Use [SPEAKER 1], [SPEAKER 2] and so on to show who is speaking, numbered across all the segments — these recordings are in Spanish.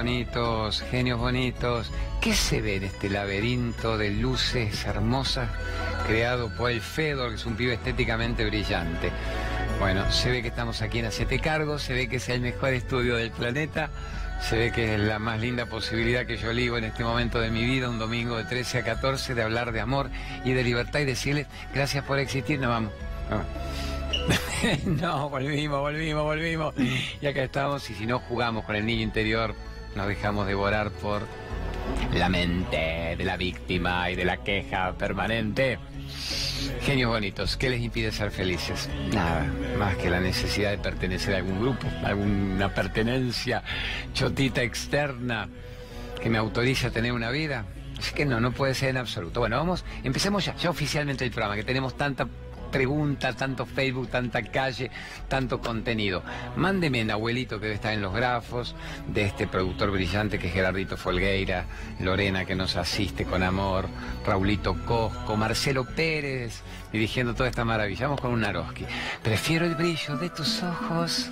[SPEAKER 1] bonitos, genios bonitos. ¿Qué se ve en este laberinto de luces hermosas creado por el Fedor, que es un pibe estéticamente brillante? Bueno, se ve que estamos aquí en Hacete Cargo, se ve que es el mejor estudio del planeta, se ve que es la más linda posibilidad que yo ligo en este momento de mi vida, un domingo de 13 a 14, de hablar de amor y de libertad y decirles gracias por existir, nos vamos. no, volvimos, volvimos, volvimos. Y acá estamos, y si no jugamos con el niño interior, nos dejamos devorar por la mente de la víctima y de la queja permanente. Genios bonitos, ¿qué les impide ser felices? Nada, más que la necesidad de pertenecer a algún grupo, alguna pertenencia chotita externa que me autorice a tener una vida. Así que no, no puede ser en absoluto. Bueno, vamos, empecemos ya, ya oficialmente el programa, que tenemos tanta pregunta, tanto Facebook, tanta calle, tanto contenido. Mándeme en abuelito que debe estar en los grafos, de este productor brillante que es Gerardito Folgueira, Lorena que nos asiste con amor, Raulito Cosco, Marcelo Pérez, dirigiendo toda esta maravilla. Vamos con un Naroski. Prefiero el brillo de tus ojos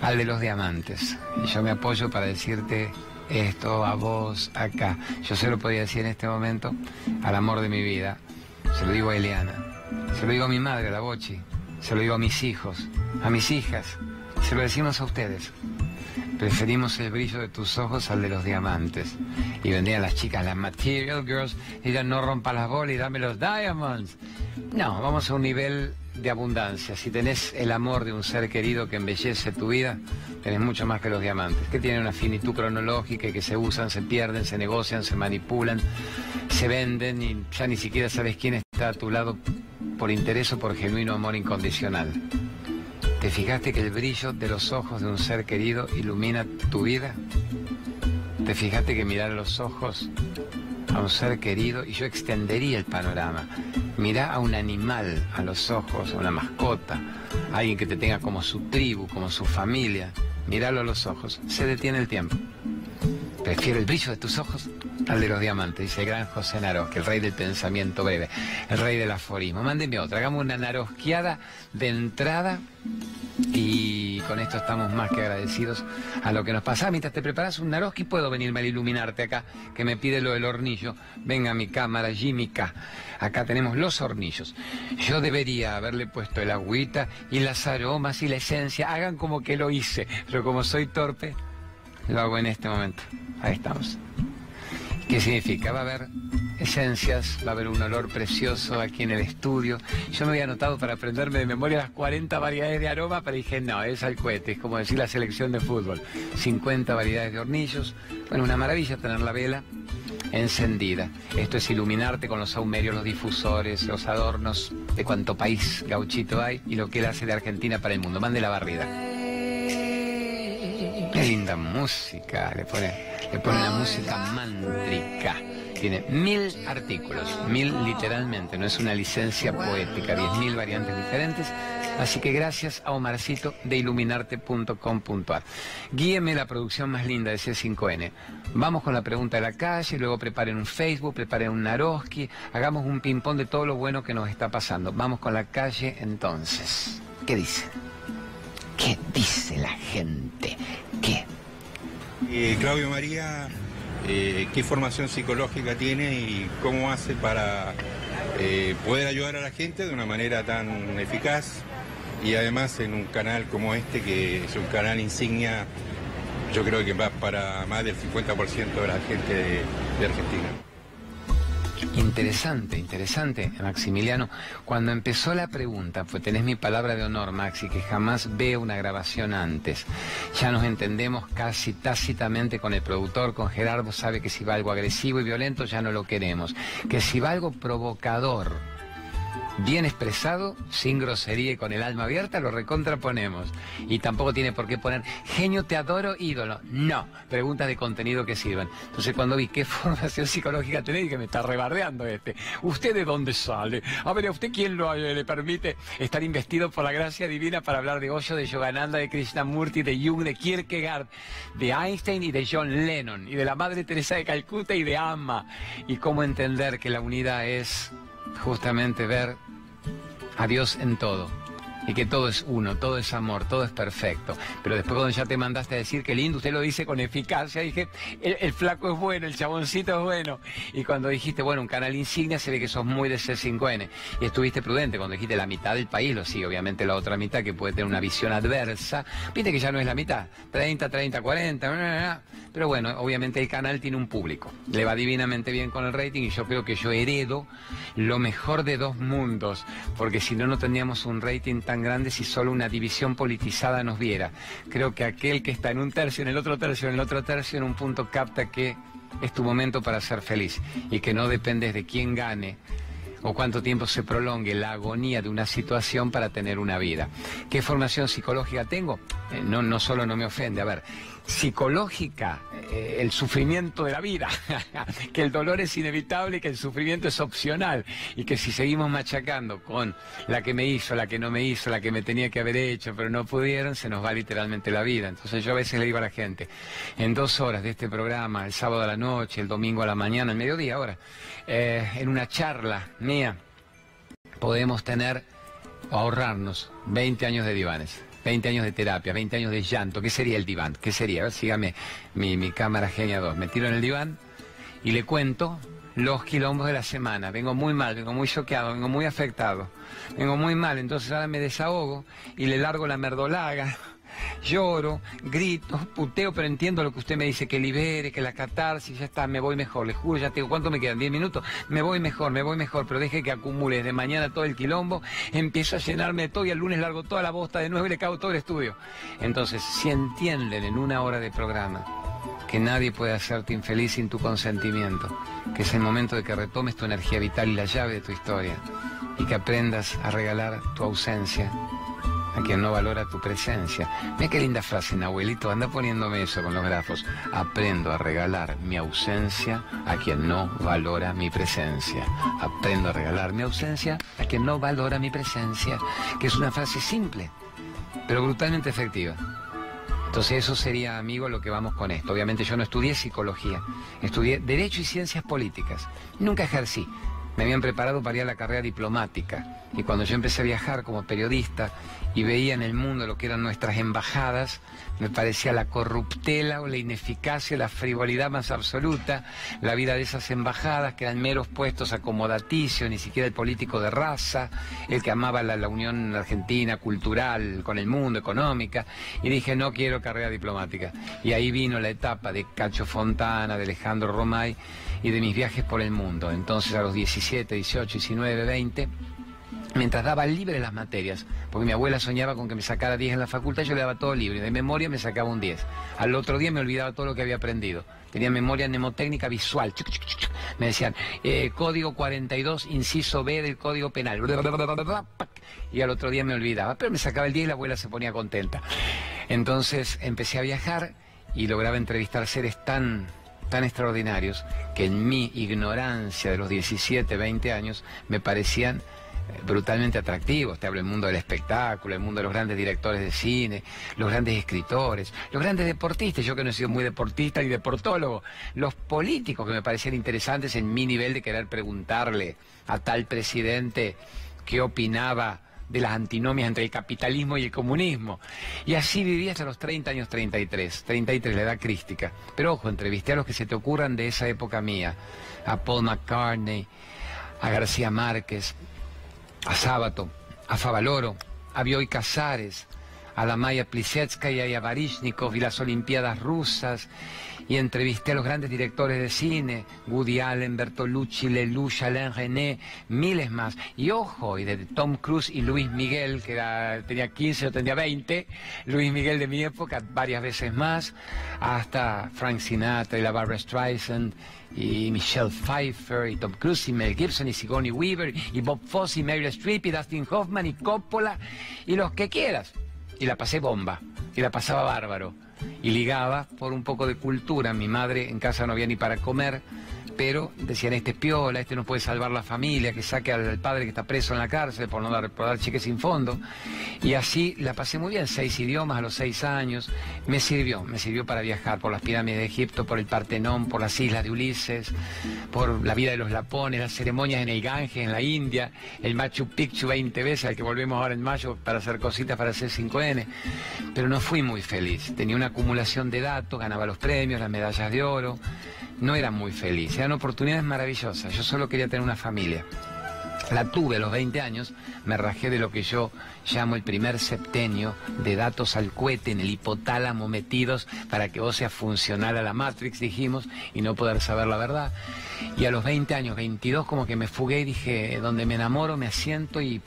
[SPEAKER 1] al de los diamantes. Y yo me apoyo para decirte esto a vos acá. Yo se lo podía decir en este momento al amor de mi vida. Se lo digo a Eliana. Se lo digo a mi madre, la Bochi. Se lo digo a mis hijos, a mis hijas. Se lo decimos a ustedes. Preferimos el brillo de tus ojos al de los diamantes. Y vendrían las chicas, las material girls, y ya no rompa las bolas y dame los diamonds. No, vamos a un nivel de abundancia. Si tenés el amor de un ser querido que embellece tu vida, tenés mucho más que los diamantes, que tienen una finitud cronológica y que se usan, se pierden, se negocian, se manipulan, se venden y ya ni siquiera sabes quién a tu lado por interés o por genuino amor incondicional. ¿Te fijaste que el brillo de los ojos de un ser querido ilumina tu vida? ¿Te fijaste que mirar los ojos a un ser querido y yo extendería el panorama? Mira a un animal a los ojos, a una mascota, a alguien que te tenga como su tribu, como su familia. Míralo a los ojos, se detiene el tiempo. Prefiero el brillo de tus ojos al de los diamantes, dice el gran José que el rey del pensamiento breve, el rey del aforismo. Mándenme otra, hagamos una narosqueada de entrada y con esto estamos más que agradecidos a lo que nos pasa. Mientras te preparas un naroski, puedo venirme a iluminarte acá, que me pide lo del hornillo. Venga mi cámara, Jimmy K. Acá tenemos los hornillos. Yo debería haberle puesto el agüita y las aromas y la esencia. Hagan como que lo hice, pero como soy torpe, lo hago en este momento. Ahí estamos. ¿Qué significa? Va a haber esencias, va a haber un olor precioso aquí en el estudio. Yo me había anotado para aprenderme de memoria las 40 variedades de aroma, pero dije, no, es al cohete, es como decir la selección de fútbol. 50 variedades de hornillos. Bueno, una maravilla tener la vela encendida. Esto es iluminarte con los saumerios, los difusores, los adornos de cuánto país gauchito hay y lo que él hace de Argentina para el mundo. Mande la barrida. Qué linda música le pone le pone una música mántrica. Tiene mil artículos, mil literalmente, no es una licencia poética, diez mil variantes diferentes. Así que gracias a Omarcito de iluminarte.com.ar. Guíeme la producción más linda de C5N. Vamos con la pregunta de la calle, luego preparen un Facebook, preparen un Naroski, hagamos un ping-pong de todo lo bueno que nos está pasando. Vamos con la calle entonces. ¿Qué dice? ¿Qué dice la gente?
[SPEAKER 2] Eh, Claudio María, eh, ¿qué formación psicológica tiene y cómo hace para eh, poder ayudar a la gente de una manera tan eficaz y además en un canal como este que es un canal insignia, yo creo que va para más del 50% de la gente de Argentina?
[SPEAKER 1] Interesante, interesante, Maximiliano. Cuando empezó la pregunta, pues tenés mi palabra de honor, Maxi, que jamás veo una grabación antes. Ya nos entendemos casi tácitamente con el productor, con Gerardo, sabe que si va algo agresivo y violento ya no lo queremos. Que si va algo provocador, bien expresado, sin grosería y con el alma abierta, lo recontraponemos. Y tampoco tiene por qué poner genio, te adoro, ídolo. No, preguntas de contenido que sirvan. Entonces cuando vi qué formación psicológica tenés, que me está rebardeando este. ¿Usted de dónde sale? A ver, ¿a usted quién lo, eh, le permite estar investido por la gracia divina para hablar de Osho, de Yogananda, de Krishnamurti, de Jung, de Kierkegaard, de Einstein y de John Lennon, y de la Madre Teresa de Calcuta y de Amma? Y cómo entender que la unidad es justamente ver a Dios en todo. Y que todo es uno, todo es amor, todo es perfecto. Pero después cuando ya te mandaste a decir que lindo, usted lo dice con eficacia, dije, el, flaco es bueno, el chaboncito es bueno. Y cuando dijiste, bueno, un canal insignia, se ve que sos muy de C5N. Y estuviste prudente cuando dijiste la mitad del país, lo sí, obviamente la otra mitad que puede tener una visión adversa. Viste que ya no es la mitad, 30, 30, 40, pero bueno, obviamente el canal tiene un público. Le va divinamente bien con el rating y yo creo que yo heredo lo mejor de dos mundos, porque si no, no tendríamos un rating tan grande si solo una división politizada nos viera. Creo que aquel que está en un tercio, en el otro tercio, en el otro tercio, en un punto capta que es tu momento para ser feliz y que no dependes de quién gane o cuánto tiempo se prolongue la agonía de una situación para tener una vida. ¿Qué formación psicológica tengo? Eh, no, no solo no me ofende, a ver, psicológica, eh, el sufrimiento de la vida, que el dolor es inevitable que el sufrimiento es opcional y que si seguimos machacando con la que me hizo, la que no me hizo, la que me tenía que haber hecho, pero no pudieron, se nos va literalmente la vida. Entonces yo a veces le digo a la gente, en dos horas de este programa, el sábado a la noche, el domingo a la mañana, el mediodía ahora, eh, en una charla mía, podemos tener o ahorrarnos 20 años de divanes. 20 años de terapia, 20 años de llanto. ¿Qué sería el diván? ¿Qué sería? A ver, sígame mi, cámara Genia 2. Me tiro en el diván y le cuento los quilombos de la semana. Vengo muy mal, vengo muy choqueado, vengo muy afectado. Vengo muy mal, entonces ahora me desahogo y le largo la merdolaga lloro, grito, puteo, pero entiendo lo que usted me dice, que libere, que la catarsis, ya está, me voy mejor, le juro, ya tengo, ¿cuánto me quedan? ¿10 minutos? Me voy mejor, me voy mejor, pero deje que acumule de mañana todo el quilombo, empiezo a llenarme de todo y el lunes largo toda la bosta de nuevo y le cago todo el estudio. Entonces, si entienden en una hora de programa que nadie puede hacerte infeliz sin tu consentimiento, que es el momento de que retomes tu energía vital y la llave de tu historia, y que aprendas a regalar tu ausencia a quien no valora tu presencia. Mira qué linda frase, abuelito, anda poniéndome eso con los grafos. Aprendo a regalar mi ausencia a quien no valora mi presencia. Aprendo a regalar mi ausencia a quien no valora mi presencia. Que es una frase simple, pero brutalmente efectiva. Entonces eso sería, amigo, lo que vamos con esto. Obviamente yo no estudié psicología, estudié Derecho y Ciencias Políticas. Nunca ejercí. Me habían preparado para ir a la carrera diplomática. Y cuando yo empecé a viajar como periodista y veía en el mundo lo que eran nuestras embajadas, me parecía la corruptela o la ineficacia, la frivolidad más absoluta, la vida de esas embajadas que eran meros puestos acomodaticios, ni siquiera el político de raza, el que amaba la, la unión argentina cultural con el mundo, económica, y dije, no quiero carrera diplomática. Y ahí vino la etapa de Cacho Fontana, de Alejandro Romay y de mis viajes por el mundo. Entonces a los 17, 18, 19, 20 mientras daba libre las materias, porque mi abuela soñaba con que me sacara 10 en la facultad, yo le daba todo libre, de memoria me sacaba un 10. Al otro día me olvidaba todo lo que había aprendido. Tenía memoria mnemotécnica visual. Me decían, eh, código 42, inciso B del código penal. Y al otro día me olvidaba, pero me sacaba el 10 y la abuela se ponía contenta. Entonces empecé a viajar y lograba entrevistar seres tan tan extraordinarios que en mi ignorancia de los 17, 20 años me parecían brutalmente atractivos. Te hablo del mundo del espectáculo, el mundo de los grandes directores de cine, los grandes escritores, los grandes deportistas. Yo que no he sido muy deportista y deportólogo. Los políticos que me parecían interesantes en mi nivel de querer preguntarle a tal presidente qué opinaba de las antinomias entre el capitalismo y el comunismo. Y así viví hasta los 30 años 33, 33, la edad crística. Pero ojo, entrevisté a los que se te ocurran de esa época mía, a Paul McCartney, a García Márquez, a Sábato, a Favaloro, a Bioy Casares, a la Maya Plisetskaya y a Varishnikov y las Olimpiadas rusas, y entrevisté a los grandes directores de cine, Woody Allen, Bertolucci, Lelouch, Alain René, miles más. Y ojo, y de Tom Cruise y Luis Miguel, que tenía 15 o tenía 20, Luis Miguel de mi época, varias veces más, hasta Frank Sinatra y la Barbara Streisand, y Michelle Pfeiffer, y Tom Cruise, y Mel Gibson, y Sigourney Weaver, y Bob Fosse, y Meryl Streep, y Dustin Hoffman, y Coppola, y los que quieras. Y la pasé bomba, y la pasaba bárbaro y ligaba por un poco de cultura. Mi madre en casa no había ni para comer, pero decían, este es piola, este no puede salvar la familia, que saque al padre que está preso en la cárcel por no dar, por dar cheques sin fondo. Y así la pasé muy bien, seis idiomas a los seis años. Me sirvió, me sirvió para viajar por las pirámides de Egipto, por el Partenón, por las islas de Ulises, por la vida de los lapones, las ceremonias en el Ganges, en la India, el Machu Picchu 20 veces, al que volvemos ahora en mayo para hacer cositas para hacer 5N. Pero no fui muy feliz. Tenía una acumulación de datos, ganaba los premios, las medallas de oro no era muy feliz. Eran oportunidades maravillosas. Yo solo quería tener una familia. La tuve a los 20 años, me rajé de lo que yo llamo el primer septenio de datos al cohete en el hipotálamo metidos para que vos seas funcional a la Matrix, dijimos, y no poder saber la verdad. Y a los 20 años, 22, como que me fugué y dije, donde me enamoro, me asiento y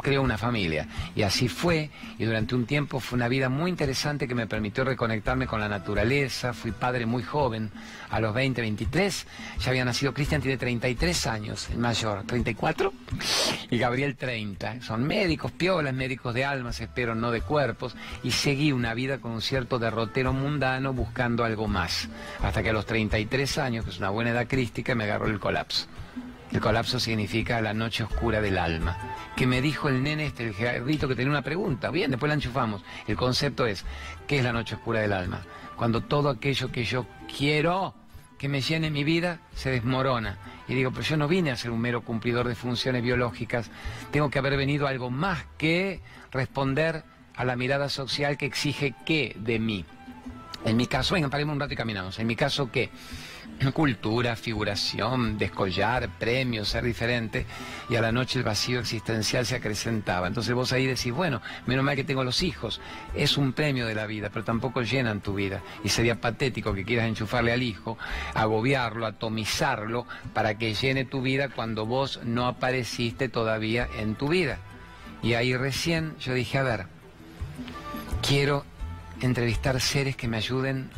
[SPEAKER 1] creo una familia. Y así fue, y durante un tiempo fue una vida muy interesante que me permitió reconectarme con la naturaleza. Fui padre muy joven, a los 20, 23. Ya había nacido Cristian, tiene 33 años, el mayor, 34, y Gabriel 30. Son médicos, piolas, médicos de almas, espero, no de cuerpos, y seguí una vida con un cierto derrotero mundano buscando algo más. Hasta que a los 33 años, que es una buena edad crística, me agarró el colapso. El colapso significa la noche oscura del alma. Que me dijo el nene este, el gerardito, que tenía una pregunta. Bien, después la enchufamos. El concepto es, ¿qué es la noche oscura del alma? Cuando todo aquello que yo quiero que me llene mi vida se desmorona. Y digo, pero yo no vine a ser un mero cumplidor de funciones biológicas. Tengo que haber venido a algo más que responder a la mirada social que exige qué de mí. En mi caso, venga, paremos un rato y caminamos. En mi caso, ¿qué? cultura, figuración, descollar, premios, ser diferente, y a la noche el vacío existencial se acrecentaba. Entonces vos ahí decís, bueno, menos mal que tengo los hijos, es un premio de la vida, pero tampoco llenan tu vida. Y sería patético que quieras enchufarle al hijo, agobiarlo, atomizarlo, para que llene tu vida cuando vos no apareciste todavía en tu vida. Y ahí recién yo dije, a ver, quiero entrevistar seres que me ayuden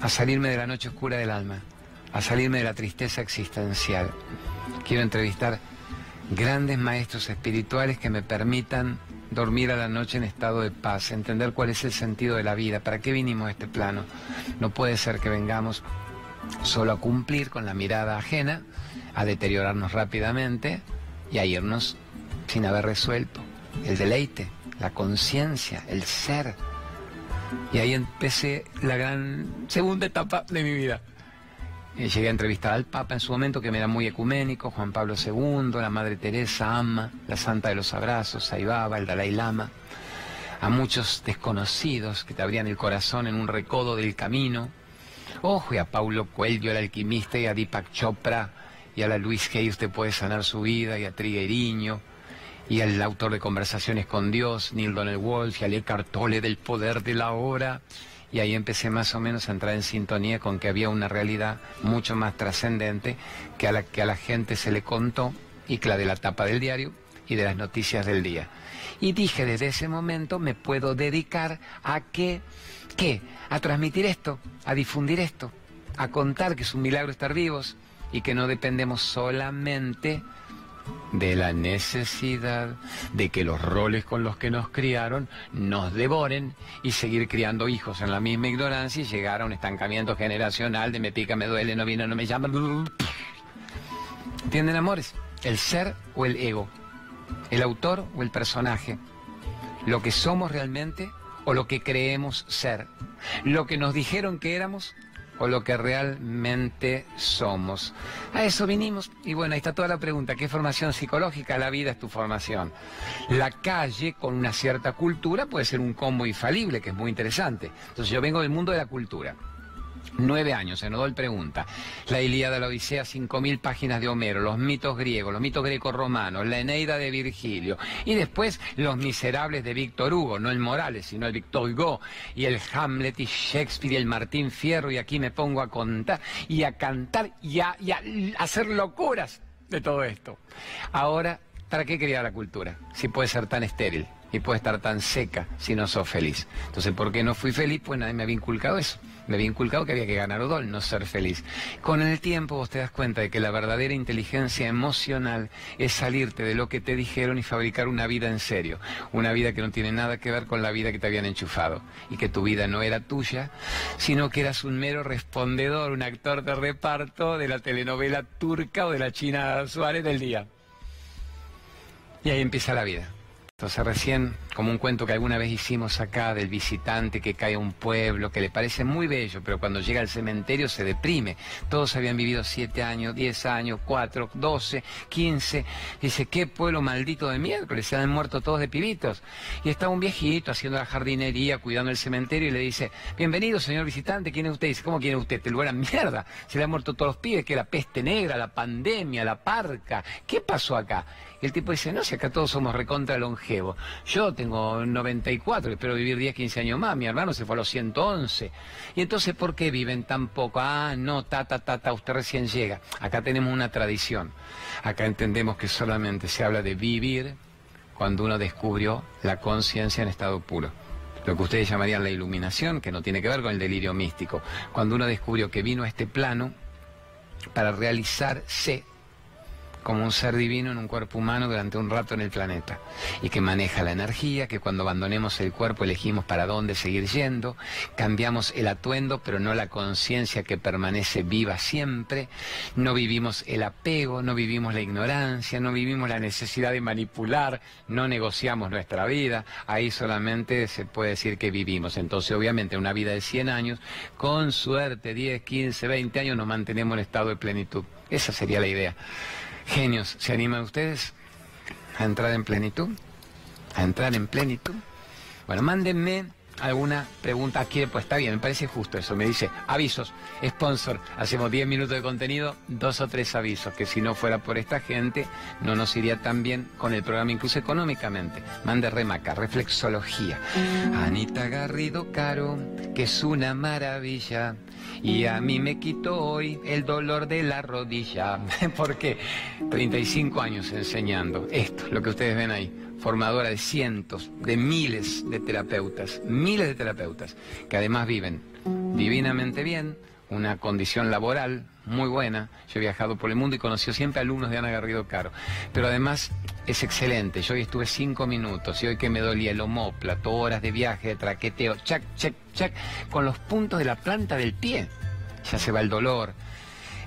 [SPEAKER 1] a salirme de la noche oscura del alma a salirme de la tristeza existencial. Quiero entrevistar grandes maestros espirituales que me permitan dormir a la noche en estado de paz, entender cuál es el sentido de la vida, para qué vinimos a este plano. No puede ser que vengamos solo a cumplir con la mirada ajena, a deteriorarnos rápidamente y a irnos sin haber resuelto el deleite, la conciencia, el ser. Y ahí empecé la gran segunda etapa de mi vida. Eh, llegué a entrevistar al Papa en su momento, que me era muy ecuménico, Juan Pablo II, la Madre Teresa, Amma, la Santa de los Abrazos, Saibaba, el Dalai Lama, a muchos desconocidos que te abrían el corazón en un recodo del camino. Ojo, y a Paulo Coelho, el alquimista, y a Deepak Chopra, y a la Luis Hay usted puede sanar su vida, y a Trigueriño, y al autor de Conversaciones con Dios, Neil Donald Wolf, y a Eckhart Tolle del Poder de la Hora y ahí empecé más o menos a entrar en sintonía con que había una realidad mucho más trascendente que a la que a la gente se le contó y que la de la tapa del diario y de las noticias del día. Y dije, desde ese momento me puedo dedicar a qué, qué, a transmitir esto, a difundir esto, a contar que es un milagro estar vivos y que no dependemos solamente de la necesidad de que los roles con los que nos criaron nos devoren y seguir criando hijos en la misma ignorancia y llegar a un estancamiento generacional de me pica, me duele, no vino, no me llama. ¿Entienden, amores? El ser o el ego, el autor o el personaje, lo que somos realmente o lo que creemos ser, lo que nos dijeron que éramos o lo que realmente somos. A eso vinimos. Y bueno, ahí está toda la pregunta. ¿Qué formación psicológica? La vida es tu formación. La calle con una cierta cultura puede ser un combo infalible, que es muy interesante. Entonces yo vengo del mundo de la cultura. Nueve años, Enodol pregunta. La Ilíada, la Odisea, cinco mil páginas de Homero, los mitos griegos, los mitos greco-romanos, la Eneida de Virgilio. Y después los miserables de Víctor Hugo, no el Morales, sino el Víctor Hugo, y el Hamlet y Shakespeare y el Martín Fierro. Y aquí me pongo a contar y a cantar y a, hacer locuras de todo esto. Ahora, ¿para qué quería la cultura? Si puede ser tan estéril y puede estar tan seca si no sos feliz. Entonces, ¿por qué no fui feliz? Pues nadie me había inculcado eso. Me había inculcado que había que ganar Odol, no ser feliz. Con el tiempo vos te das cuenta de que la verdadera inteligencia emocional es salirte de lo que te dijeron y fabricar una vida en serio. Una vida que no tiene nada que ver con la vida que te habían enchufado. Y que tu vida no era tuya, sino que eras un mero respondedor, un actor de reparto de la telenovela turca o de la China Suárez del día. Y ahí empieza la vida. Entonces recién, como un cuento que alguna vez hicimos acá del visitante que cae a un pueblo, que le parece muy bello, pero cuando llega al cementerio se deprime. Todos habían vivido siete años, diez años, cuatro, doce, quince. Dice, qué pueblo maldito de miércoles, se han muerto todos de pibitos. Y está un viejito haciendo la jardinería, cuidando el cementerio, y le dice, bienvenido señor visitante, ¿quién es usted? Dice, ¿cómo quién es usted? Este lugar mierda. Se le han muerto todos los pibes, que la peste negra, la pandemia, la parca. ¿Qué pasó acá? Y el tipo dice, no, si acá todos somos recontra longevos. Yo tengo 94, espero vivir 10, 15 años más. Mi hermano se fue a los 111. Y entonces, ¿por qué viven tan poco? Ah, no, ta, ta, ta, ta, usted recién llega. Acá tenemos una tradición. Acá entendemos que solamente se habla de vivir cuando uno descubrió la conciencia en estado puro lo que ustedes llamarían la iluminación, que no tiene que ver con el delirio místico, cuando uno descubrió que vino a este plano para realizarse como un ser divino en un cuerpo humano durante un rato en el planeta y que maneja la energía, que cuando abandonemos el cuerpo elegimos para dónde seguir yendo, cambiamos el atuendo pero no la conciencia que permanece viva siempre, no vivimos el apego, no vivimos la ignorancia, no vivimos la necesidad de manipular, no negociamos nuestra vida, ahí solamente se puede decir que vivimos. Entonces obviamente una vida de 100 años, con suerte 10, 15, 20 años nos mantenemos en estado de plenitud. Esa sería la idea. Genios, ¿se animan ustedes a entrar en plenitud? ¿A entrar en plenitud? Bueno, mándenme alguna pregunta aquí, pues está bien, me parece justo eso. Me dice, avisos, sponsor, hacemos 10 minutos de contenido, dos o tres avisos, que si no fuera por esta gente, no nos iría tan bien con el programa, incluso económicamente. Mande remaca, reflexología. Anita Garrido Caro, que es una maravilla. Y a mí me quitó hoy el dolor de la rodilla. porque 35 años enseñando esto, lo que ustedes ven ahí formadora de cientos, de miles de terapeutas, miles de terapeutas, que además viven divinamente bien, una condición laboral muy buena. Yo he viajado por el mundo y conocí siempre alumnos de Ana Garrido Caro. Pero además es excelente. Yo hoy estuve cinco minutos y hoy que me dolía el homóplato, horas de viaje, de traqueteo, chac, chac, chac, con los puntos de la planta del pie. Ya se va el dolor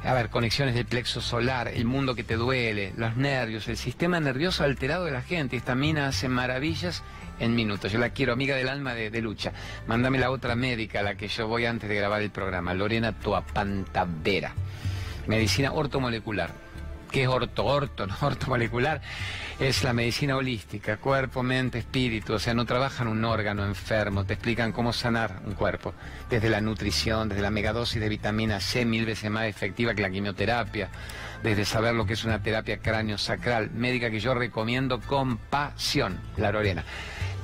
[SPEAKER 1] a ver, conexiones del plexo solar, el mundo que te duele, los nervios, el sistema nervioso alterado de la gente. Esta mina hace maravillas en minutos. Yo la quiero, amiga del alma de, lucha. Mándame la otra médica, la que yo voy antes de grabar el programa, Lorena Toapantavera. Medicina ortomolecular. Que es orto, orto, no ortomolecular, es la medicina holística, cuerpo, mente, espíritu, o sea, no trabajan un órgano enfermo, te explican cómo sanar un cuerpo, desde la nutrición, desde la megadosis de vitamina C, mil veces más efectiva que la quimioterapia, desde saber lo que es una terapia cráneo sacral, médica que yo recomiendo con pasión, la Lorena.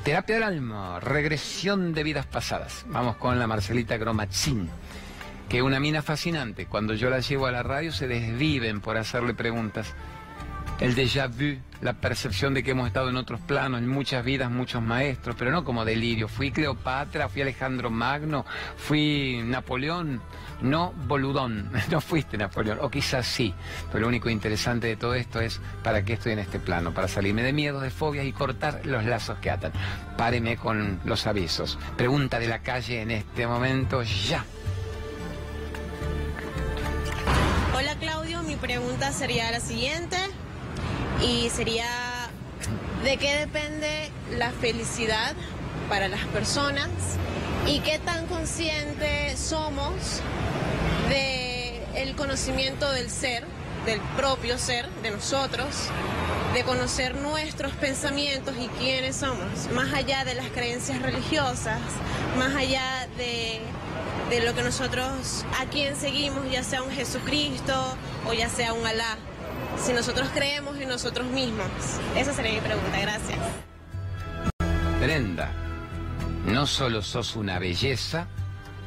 [SPEAKER 1] Terapia del alma, regresión de vidas pasadas. Vamos con la Marcelita Gromachín que una mina fascinante. Cuando yo la llevo a la radio se desviven por hacerle preguntas. El déjà vu, la percepción de que hemos estado en otros planos, en muchas vidas, muchos maestros, pero no como delirio. Fui Cleopatra, fui Alejandro Magno, fui Napoleón, no boludón, no fuiste Napoleón, o quizás sí, pero lo único interesante de todo esto es para qué estoy en este plano, para salirme de miedos, de fobias y cortar los lazos que atan. Páreme con los avisos. Pregunta de la calle en este momento, ya.
[SPEAKER 3] Claudio, mi pregunta sería la siguiente. Y sería ¿de qué depende la felicidad para las personas y qué tan conscientes somos de el conocimiento del ser, del propio ser, de nosotros, de conocer nuestros pensamientos y quiénes somos, más allá de las creencias religiosas, más allá de de lo que nosotros, a quien seguimos, ya sea un Jesucristo o ya sea un Alá. Si nosotros creemos en nosotros mismos. Esa sería mi pregunta, gracias.
[SPEAKER 1] Brenda, no solo sos una belleza,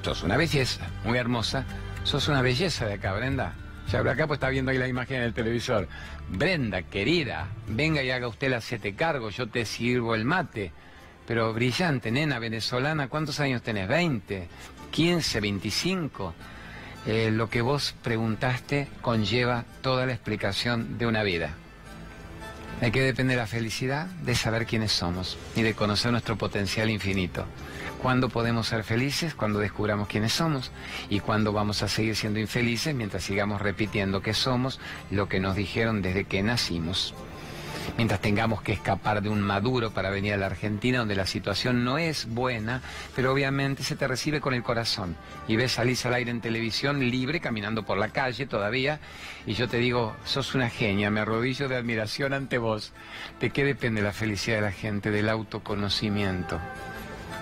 [SPEAKER 1] sos una belleza, muy hermosa, sos una belleza de acá, Brenda. Ya por acá pues está viendo ahí la imagen en el televisor. Brenda, querida, venga y haga usted la siete cargo, yo te sirvo el mate. pero brillante, nena venezolana, ¿cuántos años tenés? ¿20? ¿15? ¿25? Eh, lo que vos preguntaste conlleva toda la explicación de una vida. ¿De qué depende la felicidad? De saber quiénes somos y de conocer nuestro potencial infinito. ¿Cuándo podemos ser felices? Cuando descubramos quiénes somos. ¿Y cuándo vamos a seguir siendo infelices mientras sigamos repitiendo que somos lo que nos dijeron desde que nacimos? Mientras tengamos que escapar de un Maduro para venir a la Argentina, donde la situación no es buena, pero obviamente se te recibe con el corazón. Y ves salir al aire en televisión libre, caminando por la calle todavía, y yo te digo, sos una genia, me arrodillo de admiración ante vos. ¿De qué depende la felicidad de la gente? Del autoconocimiento,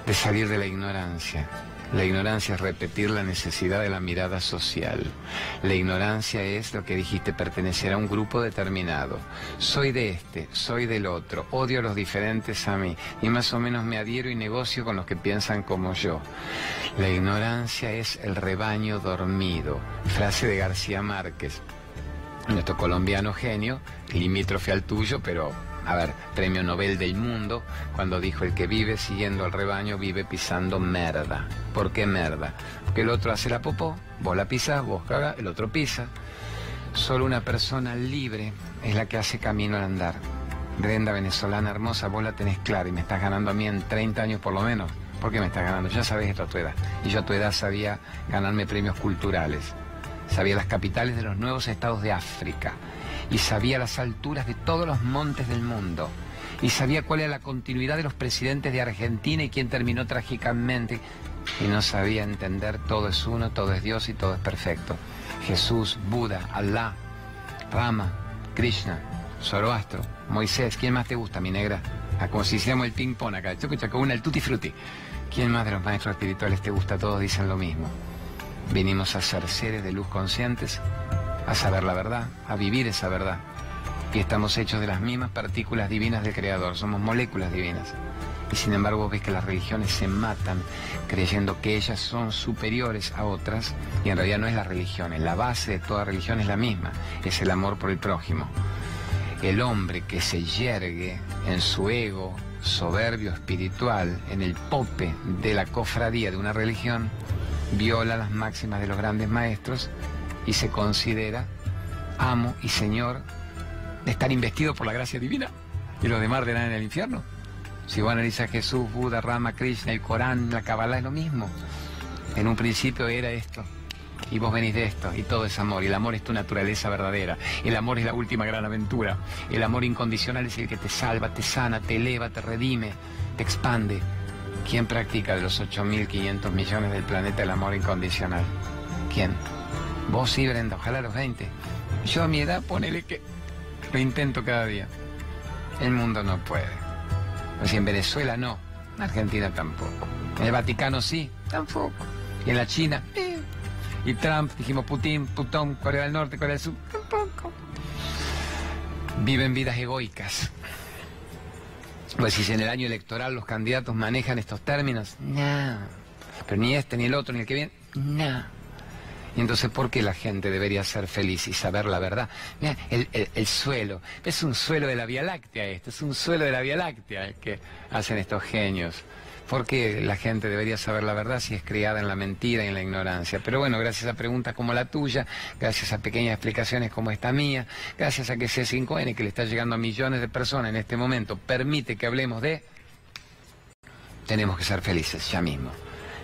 [SPEAKER 1] de salir de la ignorancia. La ignorancia es repetir la necesidad de la mirada social. La ignorancia es lo que dijiste, pertenecer a un grupo determinado. Soy de este, soy del otro, odio a los diferentes a mí y más o menos me adhiero y negocio con los que piensan como yo. La ignorancia es el rebaño dormido. Frase de García Márquez, nuestro colombiano genio, limítrofe al tuyo, pero a ver, premio Nobel del mundo, cuando dijo el que vive siguiendo al rebaño vive pisando merda. ¿Por qué merda? Porque el otro hace la popó, vos la pisas, vos cagas, el otro pisa. Solo una persona libre es la que hace camino al andar. Brenda, venezolana hermosa, vos la tenés clara y me estás ganando a mí en 30 años por lo menos. ¿Por qué me estás ganando? Ya sabes esto a tu edad. Y yo a tu edad sabía ganarme premios culturales. Sabía las capitales de los nuevos estados de África y sabía las alturas de todos los montes del mundo y sabía cuál era la continuidad de los presidentes de Argentina y quién terminó trágicamente y no sabía entender todo es uno, todo es Dios y todo es perfecto. Jesús, Buda, Allah, Rama, Krishna, Zoroastro, Moisés, ¿quién más te gusta, mi negra? Ah, como si hiciéramos el ping pong acá, choco una, el tutti frutti. ¿Quién más de los maestros espirituales te gusta? Todos dicen lo mismo. Vinimos a ser seres de luz conscientes a saber la verdad, a vivir esa verdad. Y estamos hechos de las mismas partículas divinas del Creador, somos moléculas divinas. Y sin embargo ves que las religiones se matan creyendo que ellas son superiores a otras y en realidad no es la religión, la base de toda religión es la misma, es el amor por el prójimo. El hombre que se yergue en su ego soberbio espiritual, en el pope de la cofradía de una religión, viola las máximas de los grandes maestros y se considera amo y señor de estar investido por la gracia divina y los demás arderán en el infierno. Si vos analizas Jesús, Buda, Rama, Krishna, el Corán, la Kabbalah es lo mismo. En un principio era esto. Y vos venís de esto, y todo es amor, y el amor es tu naturaleza verdadera, el amor es la última gran aventura, el amor incondicional es el que te salva, te sana, te eleva, te redime, te expande. ¿Quién practica de los 8.500 millones del planeta el amor incondicional? ¿Quién? Vos sí, Brenda, ojalá a los 20. Yo a mi edad, ponele que lo intento cada día. El mundo no puede. O en Venezuela no, en Argentina tampoco. En el Vaticano sí, tampoco. Y en la China, eh. Y Trump, dijimos Putin, Putón, Corea del Norte, Corea del Sur, tampoco. Viven vidas egoicas. Pues si en el año electoral los candidatos manejan estos términos, no. Pero ni este, ni el otro, ni el que viene, no. Y entonces, ¿por qué la gente debería ser feliz y saber la verdad? Mira, el, suelo, es un suelo de la Vía Láctea esto, es un suelo de la Vía Láctea el que hacen estos genios. ¿Por qué la gente debería saber la verdad si es criada en la mentira y en la ignorancia? Pero bueno, gracias a preguntas como la tuya, gracias a pequeñas explicaciones como esta mía, gracias a que C5N, que le está llegando a millones de personas en este momento, permite que hablemos de... Tenemos que ser felices ya mismo.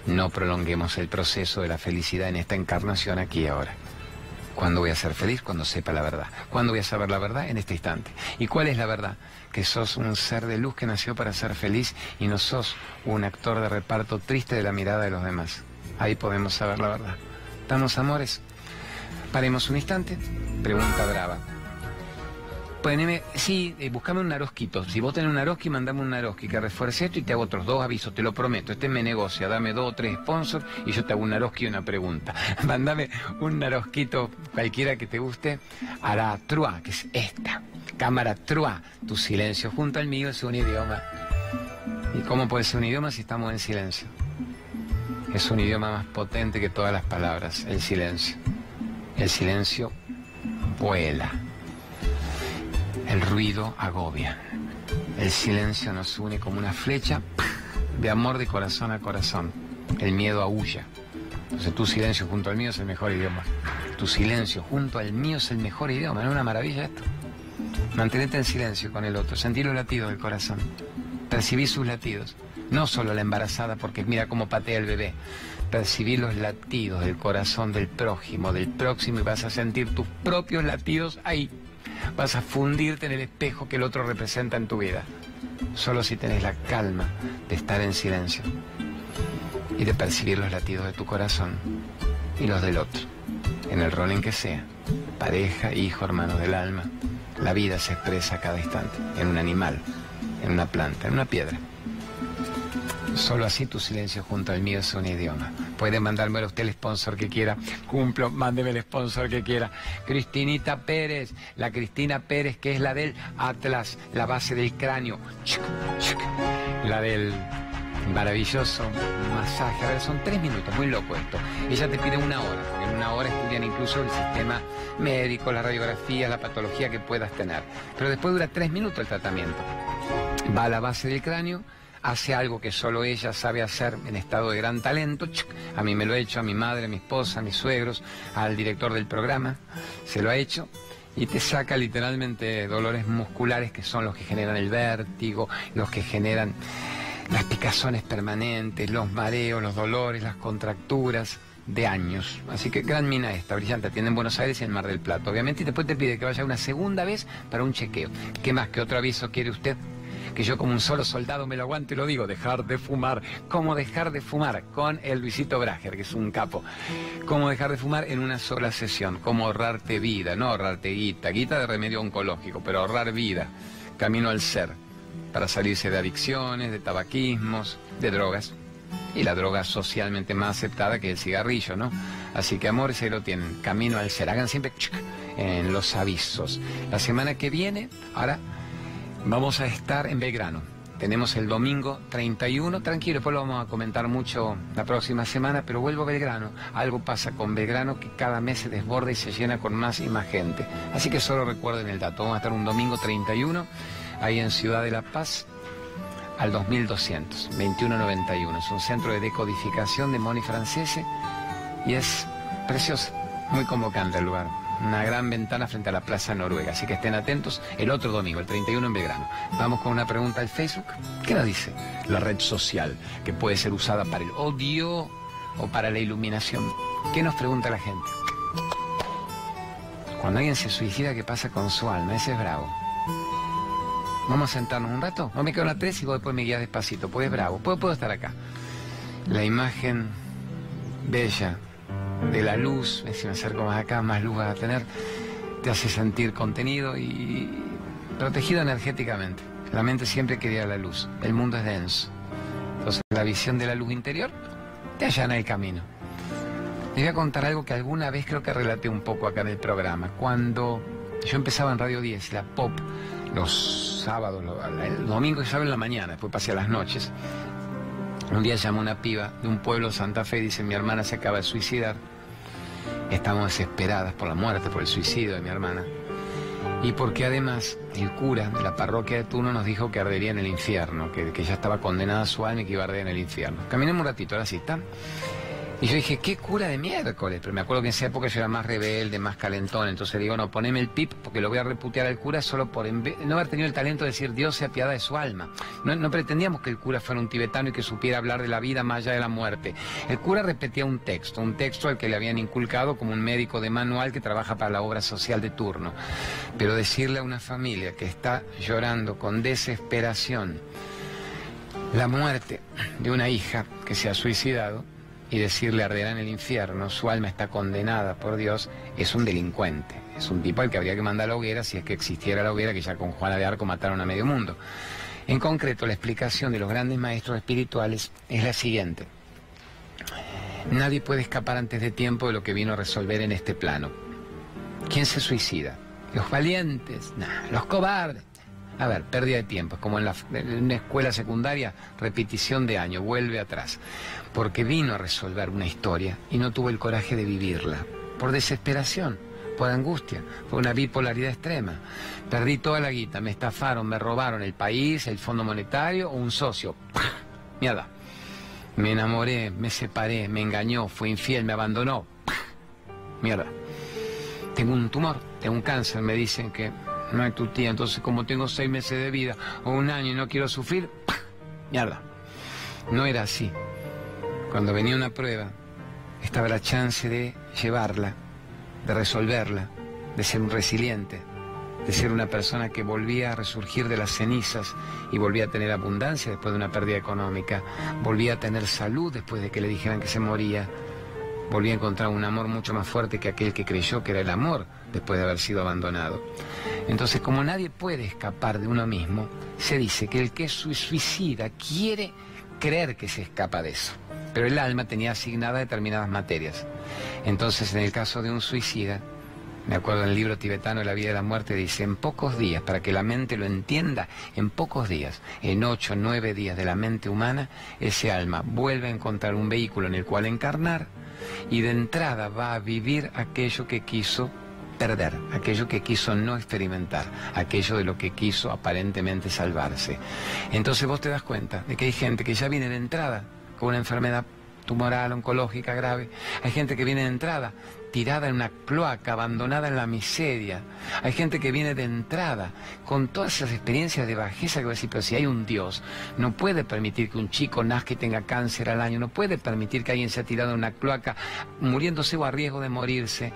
[SPEAKER 1] No prolonguemos el proceso de la felicidad en esta encarnación aquí y ahora. ¿Cuándo voy a ser feliz? Cuando sepa la verdad. ¿Cuándo voy a saber la verdad? En este instante. ¿Y cuál es la verdad? Que sos un ser de luz que nació para ser feliz y no sos un actor de reparto triste de la mirada de los demás. Ahí podemos saber la verdad. ¿Estamos amores? Paremos un instante. Pregunta brava. Poneme, sí, eh, buscame un narosquito. Si vos tenés un naroski, mandame un naroski que refuerce esto y te hago otros dos avisos, te lo prometo. Este me negocia, dame dos o tres sponsors y yo te hago un naroski y una pregunta. Mandame un narosquito cualquiera que te guste a la trua, que es esta. Cámara trua, tu silencio junto al mío es un idioma. ¿Y cómo puede ser un idioma si estamos en silencio? Es un idioma más potente que todas las palabras, el silencio. El silencio vuela. El ruido agobia. El silencio nos une como una flecha de amor de corazón a corazón. El miedo aúlla. Entonces tu silencio junto al mío es el mejor idioma. Tu silencio junto al mío es el mejor idioma. ¿No es una maravilla esto? Mantenete en silencio con el otro. Sentir los latidos del corazón. Percibir sus latidos. No solo la embarazada porque mira cómo patea el bebé. Percibir los latidos del corazón del prójimo, del próximo y vas a sentir tus propios latidos ahí. Vas a fundirte en el espejo que el otro representa en tu vida. Solo si tenés la calma de estar en silencio y de percibir los latidos de tu corazón y los del otro, en el rol en que sea, pareja, hijo, hermano del alma. La vida se expresa a cada instante, en un animal, en una planta, en una piedra. Solo así tu silencio junto al mío es un idioma. Puede mandarme a usted el sponsor que quiera. Cumplo, mándeme el sponsor que quiera. Cristinita Pérez, la Cristina Pérez que es la del Atlas, la base del cráneo. La del maravilloso masaje. A ver, son tres minutos, muy loco esto. Ella te pide una hora, porque en una hora estudian incluso el sistema médico, la radiografía, la patología que puedas tener. Pero después dura tres minutos el tratamiento. Va a la base del cráneo, hace algo que solo ella sabe hacer en estado de gran talento. A mí me lo ha hecho, a mi madre, a mi esposa, a mis suegros, al director del programa, se lo ha hecho y te saca literalmente dolores musculares que son los que generan el vértigo, los que generan las picazones permanentes, los mareos, los dolores, las contracturas de años. Así que gran mina esta, brillante, atiende en Buenos Aires y en Mar del Plata, obviamente, y después te pide que vaya una segunda vez para un chequeo. ¿Qué más que otro aviso quiere usted? Que yo como un solo soldado me lo aguante y lo digo, dejar de fumar. ¿Cómo dejar de fumar? Con el Luisito Brager, que es un capo. ¿Cómo dejar de fumar en una sola sesión? ¿Cómo ahorrarte vida? No ahorrarte guita, guita de remedio oncológico, pero ahorrar vida. Camino al ser para salirse de adicciones, de tabaquismos, de drogas. Y la droga socialmente más aceptada que el cigarrillo, ¿no? Así que amor, se lo tienen. Camino al ser. Hagan siempre en los avisos. La semana que viene, ahora vamos a estar en Belgrano. Tenemos el domingo 31, tranquilo, después lo vamos a comentar mucho la próxima semana, pero vuelvo a Belgrano. Algo pasa con Belgrano que cada mes se desborda y se llena con más y más gente. Así que solo recuerden el dato. Vamos a estar un domingo 31 ahí en Ciudad de la Paz, al 2200, 2191. Es un centro de decodificación de Moni Francese y es precioso, muy convocante el lugar. Una gran ventana frente a la Plaza Noruega, así que estén atentos el otro domingo, el 31 en Belgrano. Vamos con una pregunta al Facebook. ¿Qué nos dice? La red social, que puede ser usada para el odio o para la iluminación. ¿Qué nos pregunta la gente? Cuando alguien se suicida, ¿qué pasa con su alma? Ese es bravo. Vamos a sentarnos un rato. No me quedo en la tres y después me guías despacito. Pues bravo. Puedo estar acá. La imagen bella de la luz, si me acerco más acá, más luz vas a tener, te hace sentir contenido y protegido energéticamente. La mente siempre quería la luz. El mundo es denso. Entonces la visión de la luz interior te allana el camino. Les voy a contar algo que alguna vez creo que relaté un poco acá en el programa. Cuando yo empezaba en Radio 10, la pop, los sábados, el domingo se en la mañana, después pasé a las noches. Un día llamó una piba de un pueblo Santa Fe y dice, mi hermana se acaba de suicidar. Estamos desesperadas por la muerte, por el suicidio de mi hermana. Y porque además el cura de la parroquia de Tuno nos dijo que ardería en el infierno, que, que ya estaba condenada a su alma y que iba a arder en el infierno. Caminemos un ratito, ahora sí, ¿está? Y yo dije, ¿qué cura de miércoles? Pero me acuerdo que en esa época yo era más rebelde, más calentón. Entonces digo, no, poneme el pip porque lo voy a reputear al cura solo por no haber tenido el talento de decir Dios se apiada de su alma. No, pretendíamos que el cura fuera un tibetano y que supiera hablar de la vida más allá de la muerte. El cura repetía un texto, un texto al que le habían inculcado como un médico de manual que trabaja para la obra social de turno. Pero decirle a una familia que está llorando con desesperación la muerte de una hija que se ha suicidado, y decirle arderá en el infierno, su alma está condenada por Dios, es un delincuente. Es un tipo al que habría que mandar a la hoguera si es que existiera la hoguera que ya con Juana de Arco mataron a medio mundo. En concreto, la explicación de los grandes maestros espirituales es la siguiente. Nadie puede escapar antes de tiempo de lo que vino a resolver en este plano. ¿Quién se suicida? Los valientes, los cobardes. A ver, pérdida de tiempo, es como en, la, en una escuela secundaria, repetición de año, vuelve atrás porque vino a resolver una historia y no tuvo el coraje de vivirla, por desesperación, por angustia, fue una bipolaridad extrema. Perdí toda la guita, me estafaron, me robaron el país, el Fondo Monetario o un socio. Mierda. Me enamoré, me separé, me engañó, fue infiel, me abandonó. Mierda. Tengo un tumor, tengo un cáncer, me dicen que no es tu tía, entonces como tengo seis meses de vida o un año y no quiero sufrir, mierda. No era así. Cuando venía una prueba, estaba la chance de llevarla, de resolverla, de ser un resiliente, de ser una persona que volvía a resurgir de las cenizas y volvía a tener abundancia después de una pérdida económica, volvía a tener salud después de que le dijeran que se moría, volvía a encontrar un amor mucho más fuerte que aquel que creyó que era el amor después de haber sido abandonado. Entonces, como nadie puede escapar de uno mismo, se dice que el que es suicida quiere creer que se escapa de eso. Pero el alma tenía asignadas determinadas materias. Entonces, en el caso de un suicida, me acuerdo en el libro tibetano la vida y la muerte, dice, en pocos días, para que la mente lo entienda, en pocos días, en ocho, nueve días de la mente humana, ese alma vuelve a encontrar un vehículo en el cual encarnar y de entrada va a vivir aquello que quiso perder, aquello que quiso no experimentar, aquello de lo que quiso aparentemente salvarse. Entonces vos te das cuenta de que hay gente que ya viene de entrada con una enfermedad tumoral, oncológica grave, hay gente que viene de entrada tirada en una cloaca, abandonada en la miseria. Hay gente que viene de entrada con todas esas experiencias de bajeza que va a decir, pero si hay un Dios, no puede permitir que un chico nazca y tenga cáncer al año, no puede permitir que alguien sea tirado en una cloaca muriéndose o a riesgo de morirse.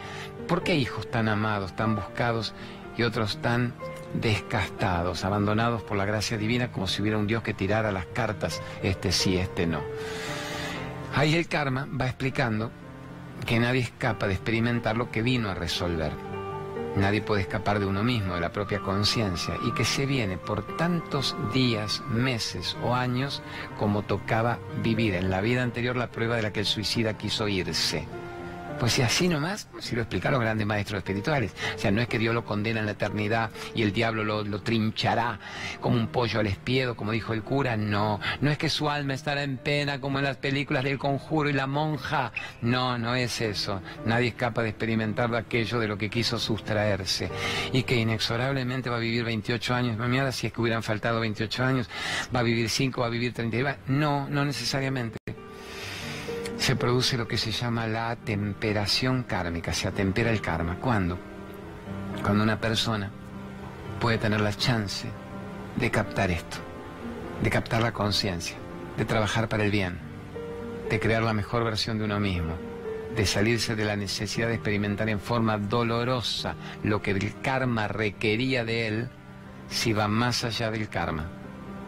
[SPEAKER 1] ¿Por qué hijos tan amados, tan buscados y otros tan descastados, abandonados por la gracia divina como si hubiera un Dios que tirara las cartas, este sí, este no? Ahí el karma va explicando que nadie escapa de experimentar lo que vino a resolver. Nadie puede escapar de uno mismo, de la propia conciencia, y que se viene por tantos días, meses o años como tocaba vivir en la vida anterior la prueba de la que el suicida quiso irse. Pues si así nomás, si lo explicaron grandes maestros espirituales. O sea, no es que Dios lo condena en la eternidad y el diablo lo, lo, trinchará como un pollo al espiedo, como dijo el cura. No, no es que su alma estará en pena como en las películas del conjuro y la monja. No, no es eso. Nadie es capaz de experimentar de aquello de lo que quiso sustraerse. Y que inexorablemente va a vivir 28 años. Mira, si es que hubieran faltado 28 años, va a vivir 5, va a vivir 30. No, no necesariamente se produce lo que se llama la temperación kármica, se atempera el karma. ¿Cuándo? Cuando una persona puede tener la chance de captar esto, de captar la conciencia, de trabajar para el bien, de crear la mejor versión de uno mismo, de salirse de la necesidad de experimentar en forma dolorosa lo que el karma requería de él si va más allá del karma,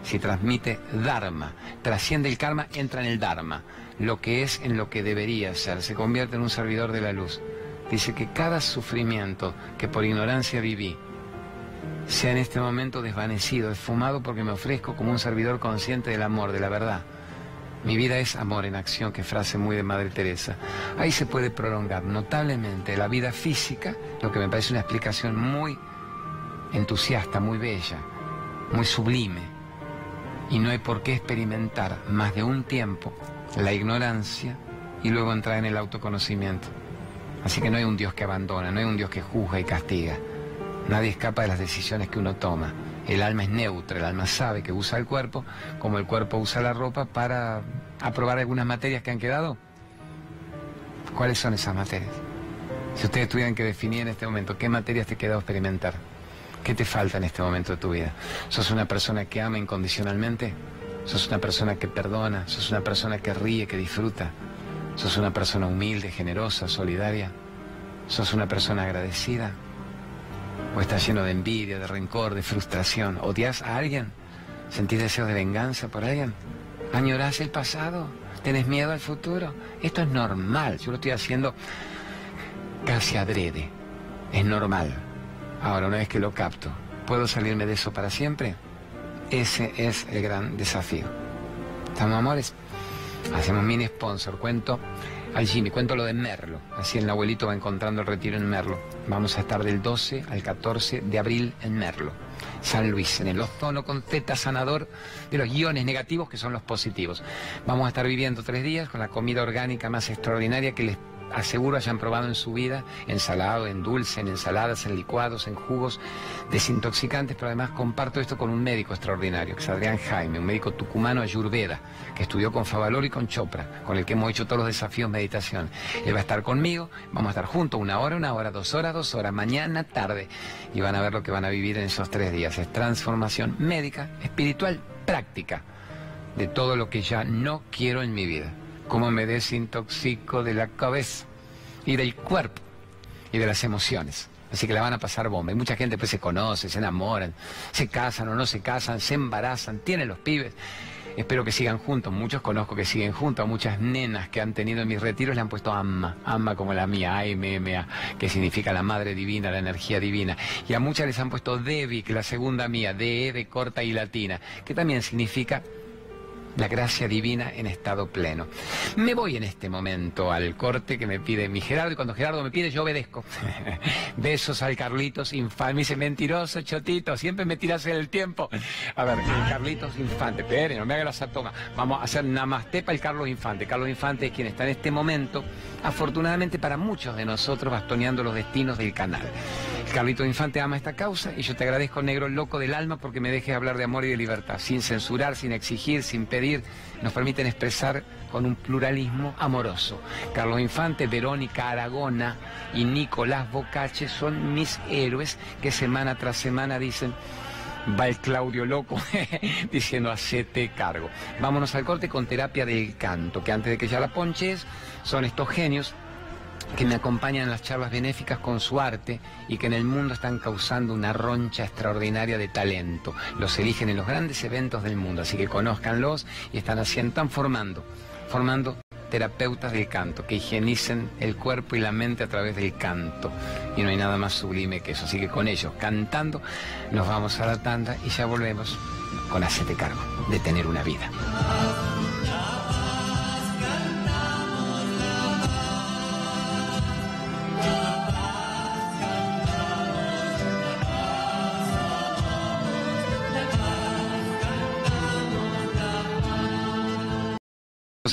[SPEAKER 1] si transmite dharma, trasciende el karma, entra en el dharma lo que es en lo que debería ser, se convierte en un servidor de la luz. Dice que cada sufrimiento que por ignorancia viví sea en este momento desvanecido, esfumado porque me ofrezco como un servidor consciente del amor, de la verdad. Mi vida es amor en acción, que frase muy de Madre Teresa. Ahí se puede prolongar notablemente la vida física, lo que me parece una explicación muy entusiasta, muy bella, muy sublime. Y no hay por qué experimentar más de un tiempo la ignorancia y luego entrar en el autoconocimiento. Así que no hay un Dios que abandona, no hay un Dios que juzga y castiga. Nadie escapa de las decisiones que uno toma. El alma es neutra, el alma sabe que usa el cuerpo como el cuerpo usa la ropa para aprobar algunas materias que han quedado. ¿Cuáles son esas materias? Si ustedes tuvieran que definir en este momento qué materias te queda experimentar, ¿qué te falta en este momento de tu vida? ¿Sos una persona que ama incondicionalmente? Sos una persona que perdona, sos una persona que ríe, que disfruta. Sos una persona humilde, generosa, solidaria. Sos una persona agradecida. O estás lleno de envidia, de rencor, de frustración. ¿Odias a alguien? ¿Sentís deseos de venganza por alguien? ¿Añorás el pasado? ¿Tenés miedo al futuro? Esto es normal. Yo lo estoy haciendo casi adrede. Es normal. Ahora, una vez que lo capto, ¿puedo salirme de eso para siempre? Ese es el gran desafío. ¿Estamos amores? Hacemos mini sponsor. Cuento al Jimmy, cuento lo de Merlo. Así el abuelito va encontrando el retiro en Merlo. Vamos a estar del 12 al 14 de abril en Merlo. San Luis, en el ozono con teta sanador de los iones negativos que son los positivos. Vamos a estar viviendo tres días con la comida orgánica más extraordinaria que les aseguro hayan probado en su vida en salado, en dulce, en ensaladas, en licuados, en jugos desintoxicantes, pero además comparto esto con un médico extraordinario, que es Adrián Jaime, un médico tucumano ayurveda, que estudió con Favalor y con Chopra, con el que hemos hecho todos los desafíos meditación. Él va a estar conmigo, vamos a estar juntos una hora, una hora, dos horas, dos horas, mañana, tarde, y van a ver lo que van a vivir en esos tres días. Es transformación médica, espiritual, práctica de todo lo que ya no quiero en mi vida. Cómo me desintoxico de la cabeza y del cuerpo y de las emociones. Así que la van a pasar bomba. Y mucha gente pues se conoce, se enamoran, se casan o no se casan, se embarazan, tienen los pibes. Espero que sigan juntos. Muchos conozco que siguen juntos. A muchas nenas que han tenido en mis retiros le han puesto Amma. Amma como la mía, A-M-M-A, que significa la madre divina, la energía divina. Y a muchas les han puesto Devi, que la segunda mía, de de corta y latina, que también significa la gracia divina en estado pleno. Me voy en este momento al corte que me pide mi Gerardo y cuando Gerardo me pide yo obedezco. Besos al Carlitos Infante. Me dice mentiroso, chotito, siempre me tiras el tiempo. A ver, el Carlitos Infante, espere, no me haga la toma. Vamos a hacer namaste para el Carlos Infante. Carlos Infante es quien está en este momento, afortunadamente para muchos de nosotros, bastoneando los destinos del canal. El Carlitos Infante ama esta causa y yo te agradezco, negro loco del alma, porque me dejes hablar de amor y de libertad, sin censurar, sin exigir, sin pedir nos permiten expresar con un pluralismo amoroso. Carlos Infante, Verónica Aragona y Nicolás Bocache son mis héroes que semana tras semana dicen va el Claudio loco diciendo hacete cargo. Vámonos al corte con terapia del canto, que antes de que ya la ponches, son estos genios que me acompañan en las charlas benéficas con su arte y que en el mundo están causando una roncha extraordinaria de talento. Los eligen en los grandes eventos del mundo, así que conózcanlos y están haciendo, están formando, formando terapeutas del canto, que higienicen el cuerpo y la mente a través del canto. Y no hay nada más sublime que eso. Así que con ellos, cantando, nos vamos a la tanda y ya volvemos con Hacete Cargo de tener una vida.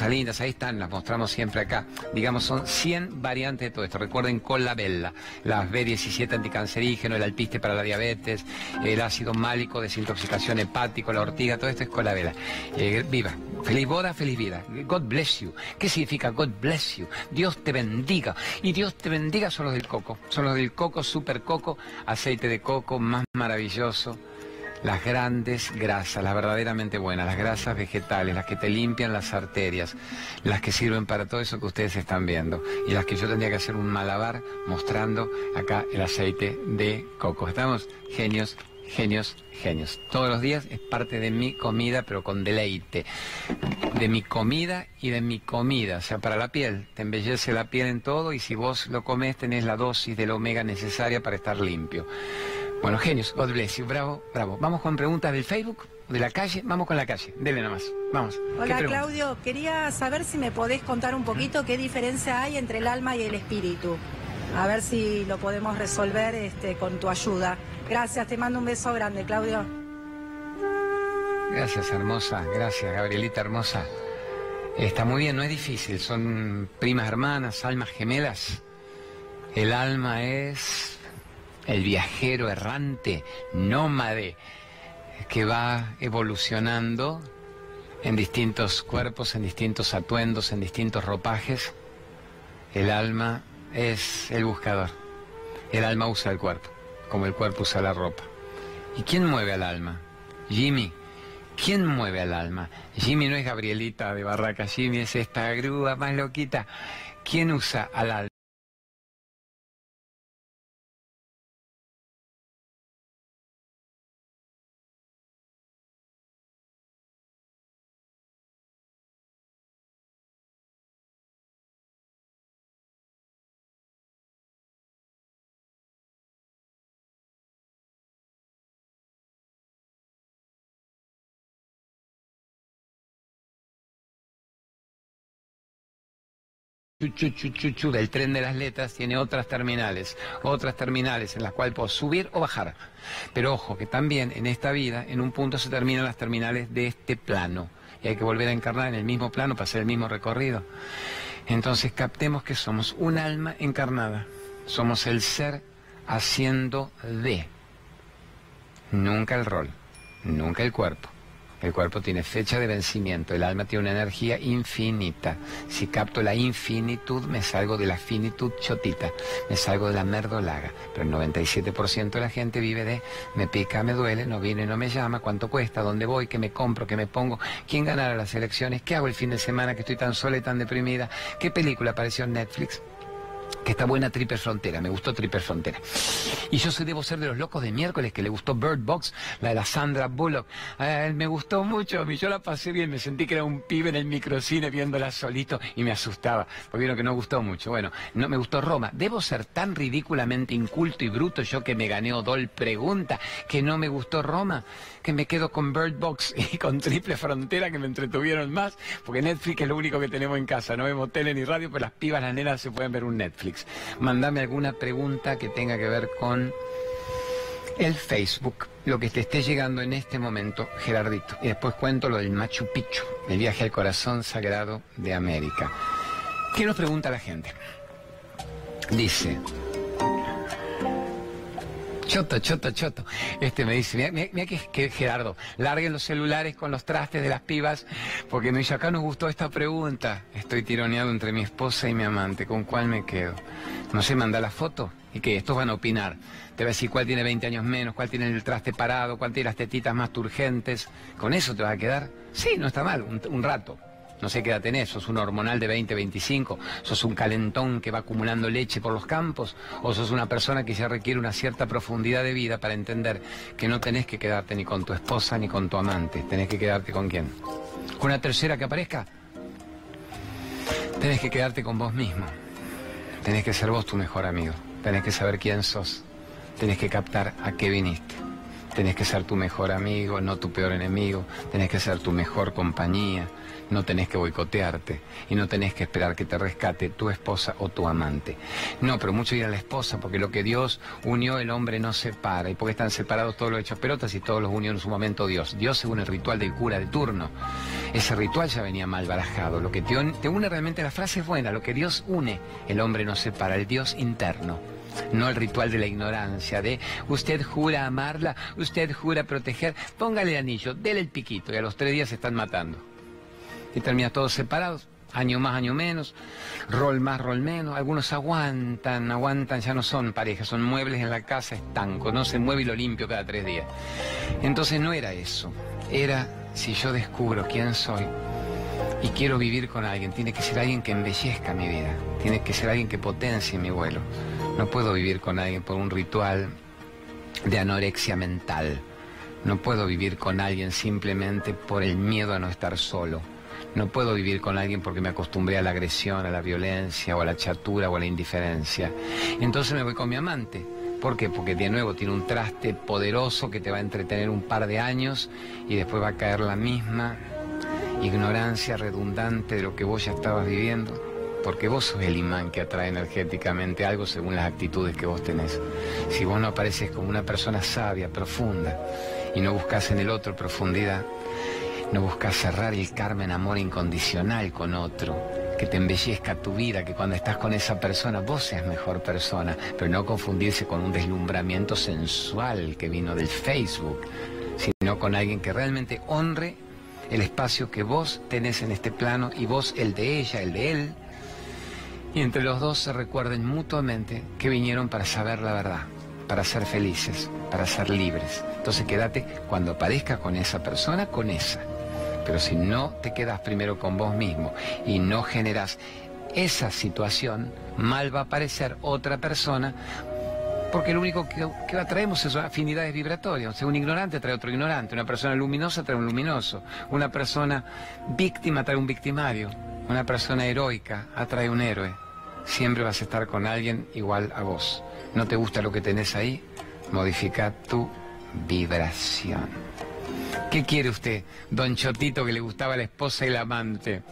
[SPEAKER 1] Lindas, ahí están, las mostramos siempre acá. Digamos, son 100 variantes de todo esto. Recuerden con la Bella, las B17 anticancerígeno, el alpiste para la diabetes, el ácido málico, desintoxicación hepático, la ortiga, todo esto es con la Bella. Eh, viva, feliz boda, feliz vida. God bless you. ¿Qué significa God bless you? Dios te bendiga. Y Dios te bendiga son los del coco. Son los del coco, super coco, aceite de coco más maravilloso las grandes grasas, las verdaderamente buenas, las grasas vegetales, las que te limpian las arterias, las que sirven para todo eso que ustedes están viendo y las que yo tendría que hacer un malabar mostrando acá el aceite de coco. Estamos genios, genios, genios. Todos los días es parte de mi comida, pero con deleite. De mi comida y de mi comida, o sea, para la piel. Te embellece la piel en todo y si vos lo comes tenés la dosis del omega necesaria para estar limpio. Bueno, genios, God bless you, bravo, bravo. Vamos con preguntas del Facebook, de la calle, vamos con la calle, dele nada más, vamos.
[SPEAKER 4] Hola Claudio, quería saber si me podés contar un poquito qué diferencia hay entre el alma y el espíritu. A ver si lo podemos resolver este, con tu ayuda. Gracias, te mando un beso grande, Claudio.
[SPEAKER 1] Gracias, hermosa, gracias, Gabrielita hermosa. Está muy bien, no es difícil, son primas hermanas, almas gemelas. El alma es el viajero errante, nómade, que va evolucionando en distintos cuerpos, en distintos atuendos, en distintos ropajes. El alma es el buscador. El alma usa el cuerpo, como el cuerpo usa la ropa. ¿Y quién mueve al alma? Jimmy. ¿Quién mueve al alma? Jimmy no es Gabrielita de Barraca, Jimmy es esta grúa más loquita. ¿Quién usa al alma? Chu, del tren de las letras tiene otras terminales, otras terminales en las cuales puedo subir o bajar. Pero ojo, que también en esta vida, en un punto se terminan las terminales de este plano. Y hay que volver a encarnar en el mismo plano para hacer el mismo recorrido. Entonces captemos que somos un alma encarnada. Somos el ser haciendo de. Nunca el rol, nunca el cuerpo. El cuerpo tiene fecha de vencimiento, el alma tiene una energía infinita. Si capto la infinitud, me salgo de la finitud chotita, me salgo de la merdolaga. Pero el 97% de la gente vive de me pica, me duele, no viene, no me llama, cuánto cuesta, dónde voy, qué me compro, qué me pongo, quién ganará las elecciones, qué hago el fin de semana que estoy tan sola y tan deprimida, qué película apareció en Netflix que está buena Triple Frontera, me gustó Triple Frontera. Y yo soy, debo ser de los locos de miércoles que le gustó Bird Box, la de la Sandra Bullock. Me gustó mucho, yo la pasé bien, me sentí que era un pibe en el microcine viéndola solito y me asustaba, porque vieron que no gustó mucho. Bueno, no me gustó Roma. Debo ser tan ridículamente inculto y bruto yo que me gané Odol Pregunta que no me gustó Roma, que me quedo con Bird Box y con Triple Frontera que me entretuvieron más, porque Netflix es lo único que tenemos en casa, no vemos tele ni radio, pero las pibas, las nenas se pueden ver un Netflix. Mándame alguna pregunta que tenga que ver con el Facebook, lo que te esté llegando en este momento, Gerardito. Y después cuento lo del Machu Picchu, el viaje al corazón sagrado de América. ¿Qué nos pregunta la gente? Dice, Choto, choto, choto. Este me dice, mira, que, Gerardo, larguen los celulares con los trastes de las pibas, porque me dice, acá nos gustó esta pregunta. Estoy tironeado entre mi esposa y mi amante, ¿con cuál me quedo? No sé, manda la foto y que estos van a opinar. Te va a decir cuál tiene 20 años menos, cuál tiene el traste parado, cuál tiene las tetitas más turgentes. ¿Con eso te va a quedar? Sí, no está mal, un rato no sé qué edad tenés, sos un hormonal de 20, 25, sos un calentón que va acumulando leche por los campos, o sos una persona que ya requiere una cierta profundidad de vida para entender que no tenés que quedarte ni con tu esposa ni con tu amante, tenés que quedarte con quién. ¿Una tercera que aparezca? Tenés que quedarte con vos mismo. Tenés que ser vos tu mejor amigo. Tenés que saber quién sos. Tenés que captar a qué viniste. Tenés que ser tu mejor amigo, no tu peor enemigo. Tenés que ser tu mejor compañía no tenés que boicotearte y no tenés que esperar que te rescate tu esposa o tu amante. No, pero mucho ir a la esposa, porque lo que Dios unió, el hombre no separa. ¿Y porque están separados todos los hechos pelotas y todos los unió en su momento Dios? Dios según el ritual del cura de turno. Ese ritual ya venía mal barajado. Lo que te une, realmente, la frase es buena, lo que Dios une, el hombre no separa, el Dios interno no el ritual de la ignorancia, de usted jura amarla, usted jura proteger, póngale el anillo, déle el piquito y a los tres días se están matando y terminan todos separados, año más, año menos, rol más, rol menos, algunos aguantan, aguantan, ya no son parejas, son muebles en la casa estancos, no se mueve y lo limpio cada tres días. Entonces no era eso, era si yo descubro quién soy y quiero vivir con alguien, tiene que ser alguien que embellezca mi vida, tiene que ser alguien que potencie mi vuelo. No puedo vivir con alguien por un ritual de anorexia mental. No puedo vivir con alguien simplemente por el miedo a no estar solo. No puedo vivir con alguien porque me acostumbré a la agresión, a la violencia, o a la chatura, o a la indiferencia. Entonces me voy con mi amante. ¿Por qué? Porque de nuevo tiene un traste poderoso que te va a entretener un par de años y después va a caer la misma ignorancia redundante de lo que vos ya estabas viviendo. Porque vos sos el imán que atrae energéticamente algo según las actitudes que vos tenés. Si vos no apareces como una persona sabia, profunda, y no buscas en el otro profundidad, no buscas cerrar el Carmen amor incondicional con otro, que te embellezca tu vida, que cuando estás con esa persona vos seas mejor persona, pero no confundirse con un deslumbramiento sensual que vino del Facebook, sino con alguien que realmente honre el espacio que vos tenés en este plano y vos el de ella, el de él, y entre los dos se recuerden mutuamente que vinieron para saber la verdad, para ser felices, para ser libres. Entonces quédate cuando aparezca con esa persona, con esa. Pero si no te quedas primero con vos mismo y no generas esa situación, mal va a aparecer otra persona porque lo único que, que atraemos es afinidades vibratorias. O sea, un ignorante trae otro ignorante, una persona luminosa trae un luminoso, una persona víctima trae un victimario, una persona heroica atrae un héroe. Siempre vas a estar con alguien igual a vos. ¿No te gusta lo que tenés ahí? Modifica tu vibración. ¿Qué quiere usted, don Chotito, que le gustaba la esposa y el amante?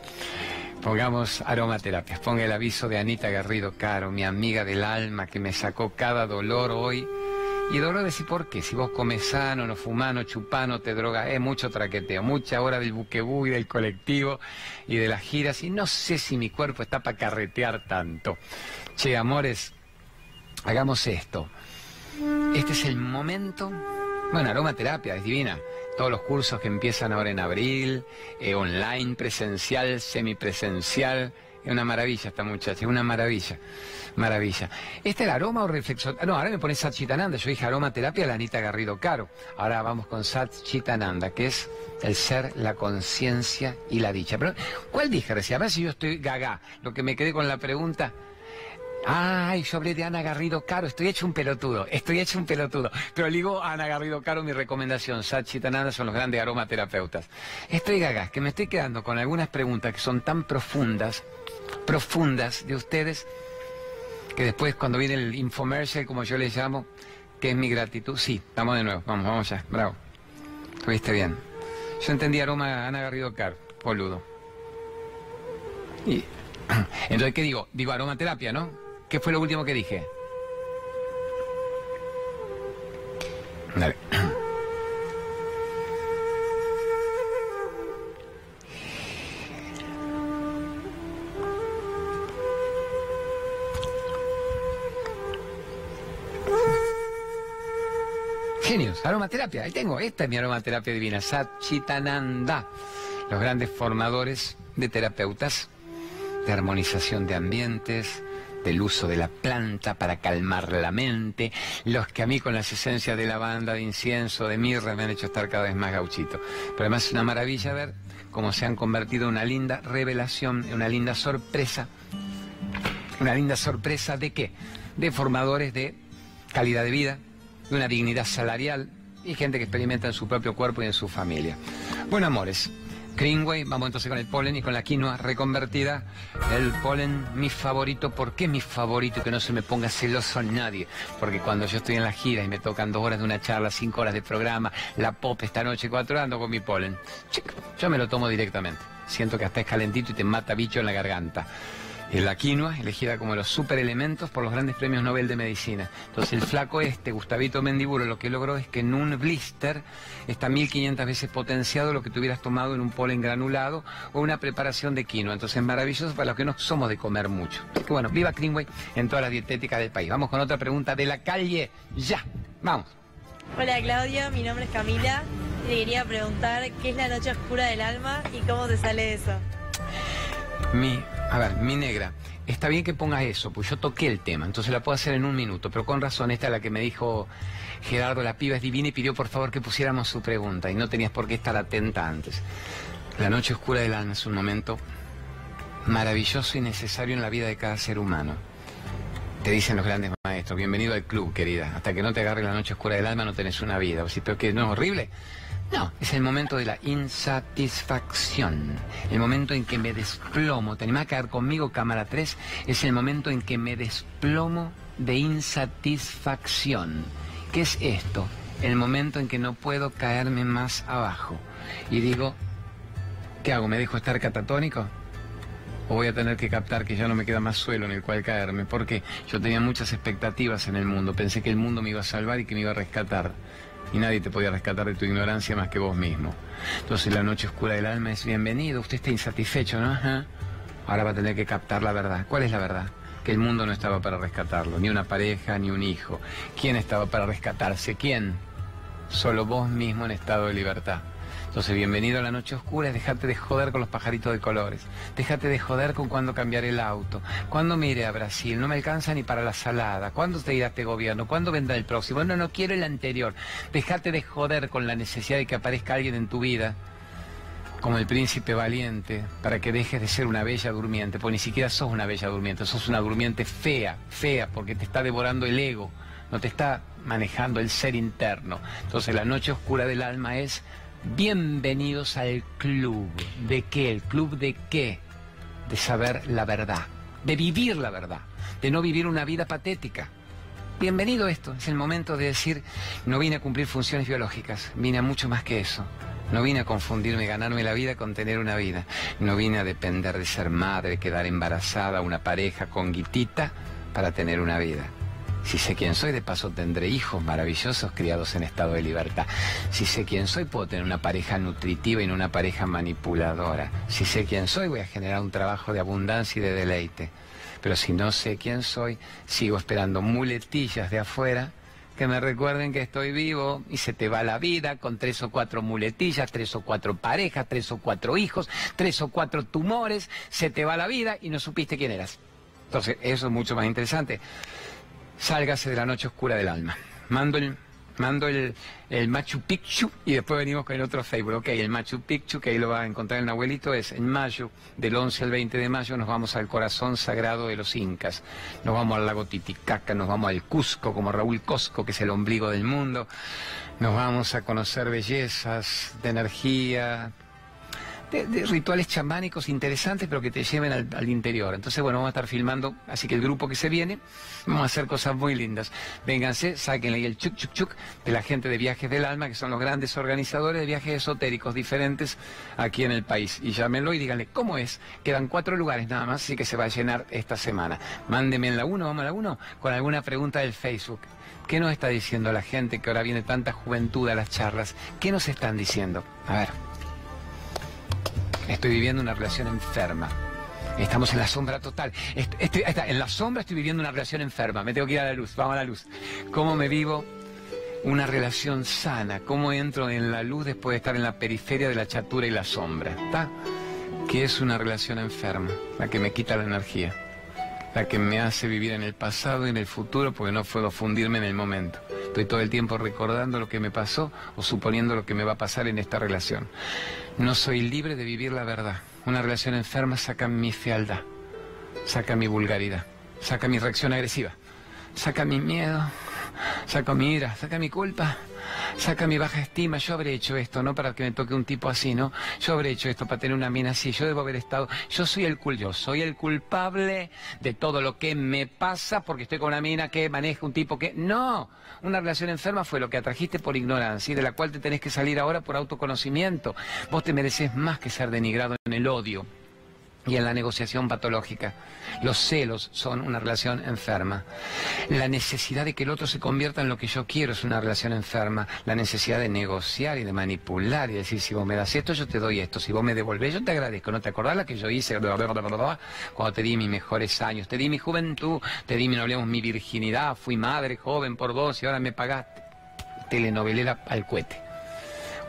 [SPEAKER 1] Pongamos aromaterapias. Ponga el aviso de Anita Garrido Caro, mi amiga del alma, que me sacó cada dolor hoy Y dolor decir por qué, si vos comes sano, no fumás, no te drogas, es mucho traqueteo, mucha hora del buquebú y del colectivo y de las giras, y no sé si mi cuerpo está para carretear tanto. Che, amores, hagamos esto. Este es el momento. Bueno, aromaterapia es divina. Todos los cursos que empiezan ahora en abril, eh, online, presencial, semipresencial. Es una maravilla esta muchacha, es una maravilla. Maravilla. ¿Este el aroma o reflexión? No, ahora me pone Sat Chitananda. Yo dije aromaterapia, la Anita Garrido Caro. Ahora vamos con Sat Chitananda, que es el ser, la conciencia y la dicha. Pero, ¿cuál dije recién? A ver si yo estoy gaga. Lo que me quedé con la pregunta. Ay, yo hablé de Ana Garrido Caro, estoy hecho un pelotudo, estoy hecho un pelotudo. Pero digo Ana Garrido Caro mi recomendación, Sat Chitananda son los grandes aromaterapeutas. Estoy gaga, que me estoy quedando con algunas preguntas que son tan profundas, profundas de ustedes, que después cuando viene el infomercial, como yo le llamo, que es mi gratitud, sí, vamos de nuevo, vamos, vamos ya, bravo. Estuviste bien. Yo entendí aroma Ana Garrido Caro, boludo. Y, entonces, ¿qué digo? Digo aromaterapia, ¿no? ¿Qué fue lo último que dije? Dale. Genios, aromaterapia, ahí tengo, esta es mi aromaterapia divina, Satchitananda, los grandes formadores de terapeutas de armonización de ambientes, del uso de la planta para calmar la mente, los que a mí con las esencias de lavanda, de incienso, de mirra me han hecho estar cada vez más gauchito. Pero además es una maravilla ver cómo se han convertido en una linda revelación, en una linda sorpresa. Una linda sorpresa de qué? De formadores de calidad de vida, de una dignidad salarial y gente que experimenta en su propio cuerpo y en su familia. Bueno, amores, Greenway, vamos entonces con el polen y con la quinoa reconvertida. El polen, mi favorito, ¿por qué mi favorito? Que no se me ponga celoso nadie. Porque cuando yo estoy en la gira y me tocan dos horas de una charla, cinco horas de programa, la pop esta noche, cuatro ando con mi polen. yo me lo tomo directamente. Siento que hasta es calentito y te mata bicho en la garganta la quinoa, elegida como los superelementos por los grandes premios Nobel de Medicina. Entonces el flaco este, Gustavito Mendiburo, lo que logró es que en un blister está 1500 veces potenciado lo que te hubieras tomado en un polen granulado o una preparación de quinoa. Entonces es maravilloso para los que no somos de comer mucho. Así que bueno, viva Greenway en toda la dietética del país. Vamos con otra pregunta de la calle. Ya, vamos.
[SPEAKER 5] Hola Claudio, mi nombre es Camila te quería preguntar qué es la noche oscura del alma y cómo te sale eso.
[SPEAKER 1] Mi, a ver, mi negra, está bien que pongas eso, pues yo toqué el tema, entonces la puedo hacer en un minuto, pero con razón, esta es la que me dijo Gerardo, la piba es divina y pidió por favor que pusiéramos su pregunta y no tenías por qué estar atenta antes. La noche oscura del alma es un momento maravilloso y necesario en la vida de cada ser humano. Te dicen los grandes maestros, bienvenido al club, querida. Hasta que no te agarre la noche oscura del alma no tenés una vida. O pero que no es horrible. No, es el momento de la insatisfacción. El momento en que me desplomo. Te a quedar conmigo, cámara 3. Es el momento en que me desplomo de insatisfacción. ¿Qué es esto? El momento en que no puedo caerme más abajo. Y digo, ¿qué hago? ¿Me dejo estar catatónico? ¿O voy a tener que captar que ya no me queda más suelo en el cual caerme? Porque yo tenía muchas expectativas en el mundo. Pensé que el mundo me iba a salvar y que me iba a rescatar y nadie te podía rescatar de tu ignorancia más que vos mismo. Entonces la noche oscura del alma es bienvenido, usted está insatisfecho, ¿no? Ahora va a tener que captar la verdad. ¿Cuál es la verdad? Que el mundo no estaba para rescatarlo, ni una pareja, ni un hijo. ¿Quién estaba para rescatarse? ¿Quién? Solo vos mismo en estado de libertad. Entonces, bienvenido a la noche oscura, es dejarte de joder con los pajaritos de colores. Déjate de joder con cuándo cambiar el auto. ¿Cuándo me iré a Brasil? No me alcanza ni para la salada. ¿Cuándo te irá este gobierno? ¿Cuándo vendrá el próximo? No, no quiero el anterior. Déjate de joder con la necesidad de que aparezca alguien en tu vida como el príncipe valiente, para que dejes de ser una bella durmiente, porque ni siquiera sos una bella durmiente, sos una durmiente fea, fea, porque te está devorando el ego, no te está manejando el ser interno. Entonces la noche oscura del alma es Bienvenidos al club. ¿De qué? ¿El club de qué? De saber la verdad, de vivir la verdad, de no vivir una vida patética. Bienvenido esto, es el momento de decir, no vine a cumplir funciones biológicas, vine a mucho más que eso. No vine a confundirme, ganarme la vida con tener una vida. No vine a depender de ser madre, quedar embarazada, una pareja con guitita para tener una vida. Si sé quién soy, de paso tendré hijos maravillosos criados en estado de libertad. Si sé quién soy, puedo tener una pareja nutritiva y no una pareja manipuladora. Si sé quién soy, voy a generar un trabajo de abundancia y de deleite. Pero si no sé quién soy, sigo esperando muletillas de afuera que me recuerden que estoy vivo y se te va la vida con tres o cuatro muletillas, tres o cuatro parejas, tres o cuatro hijos, tres o cuatro tumores, se te va la vida y no supiste quién eras. Entonces, eso es mucho más interesante. Sálgase de la noche oscura del alma. Mando el mando el, Machu Picchu y después venimos con el otro Facebook. Ok, el Machu Picchu, que ahí lo va a encontrar el abuelito, es en mayo, del 11 al 20 de mayo, nos vamos al corazón sagrado de los incas. Nos vamos al lago Titicaca, nos vamos al Cusco, como Raúl Cosco, que es el ombligo del mundo. Nos vamos a conocer bellezas de energía, de, rituales chamánicos interesantes, pero que te lleven al, interior. Entonces, bueno, vamos a estar filmando, así que el grupo que se viene, vamos a hacer cosas muy lindas. Vénganse, sáquenle ahí el chuk chuk chuk de la gente de Viajes del Alma, que son los grandes organizadores de viajes esotéricos diferentes aquí en el país. Y llámenlo y díganle cómo es. Quedan cuatro lugares nada más, así que se va a llenar esta semana. Mándeme en la 1, vamos a la 1, con alguna pregunta del Facebook. ¿Qué nos está diciendo la gente que ahora viene tanta juventud a las charlas? ¿Qué nos están diciendo? A ver. Estoy viviendo una relación enferma. Estamos en la sombra total. en la sombra estoy viviendo una relación enferma. Me tengo que ir a la luz. Vamos a la luz. ¿Cómo me vivo una relación sana? ¿Cómo entro en la luz después de estar en la periferia de la chatura y la sombra? ¿Está? ¿Qué es una relación enferma? La que me quita la energía. La que me hace vivir en el pasado y en el futuro porque no puedo fundirme en el momento. Estoy todo el tiempo recordando lo que me pasó o suponiendo lo que me va a pasar en esta relación. No soy libre de vivir la verdad. Una relación enferma saca mi fealdad, saca mi vulgaridad, saca mi reacción agresiva, saca mi miedo, saca mi ira, saca mi culpa, saca mi baja estima, yo habré hecho esto, no para que me toque un tipo así, ¿no? Yo habré hecho esto para tener una mina así, yo debo haber estado, yo soy el cul, yo soy el culpable de todo lo que me pasa porque estoy con una mina que maneja un tipo que, no, una relación enferma fue lo que atrajiste por ignorancia y de la cual te tenés que salir ahora por autoconocimiento. Vos te mereces más que ser denigrado en el odio y en la negociación patológica. Los celos son una relación enferma. La necesidad de que el otro se convierta en lo que yo quiero es una relación enferma. La necesidad de negociar y de manipular y decir, si vos me das esto, yo te doy esto. Si vos me devolvés, yo te agradezco. ¿No te acordás la que yo hice cuando te di mis mejores años? Te di mi juventud, te di, no hablemos, mi virginidad. Fui madre joven por vos y ahora me pagaste. Telenovelera al cohete.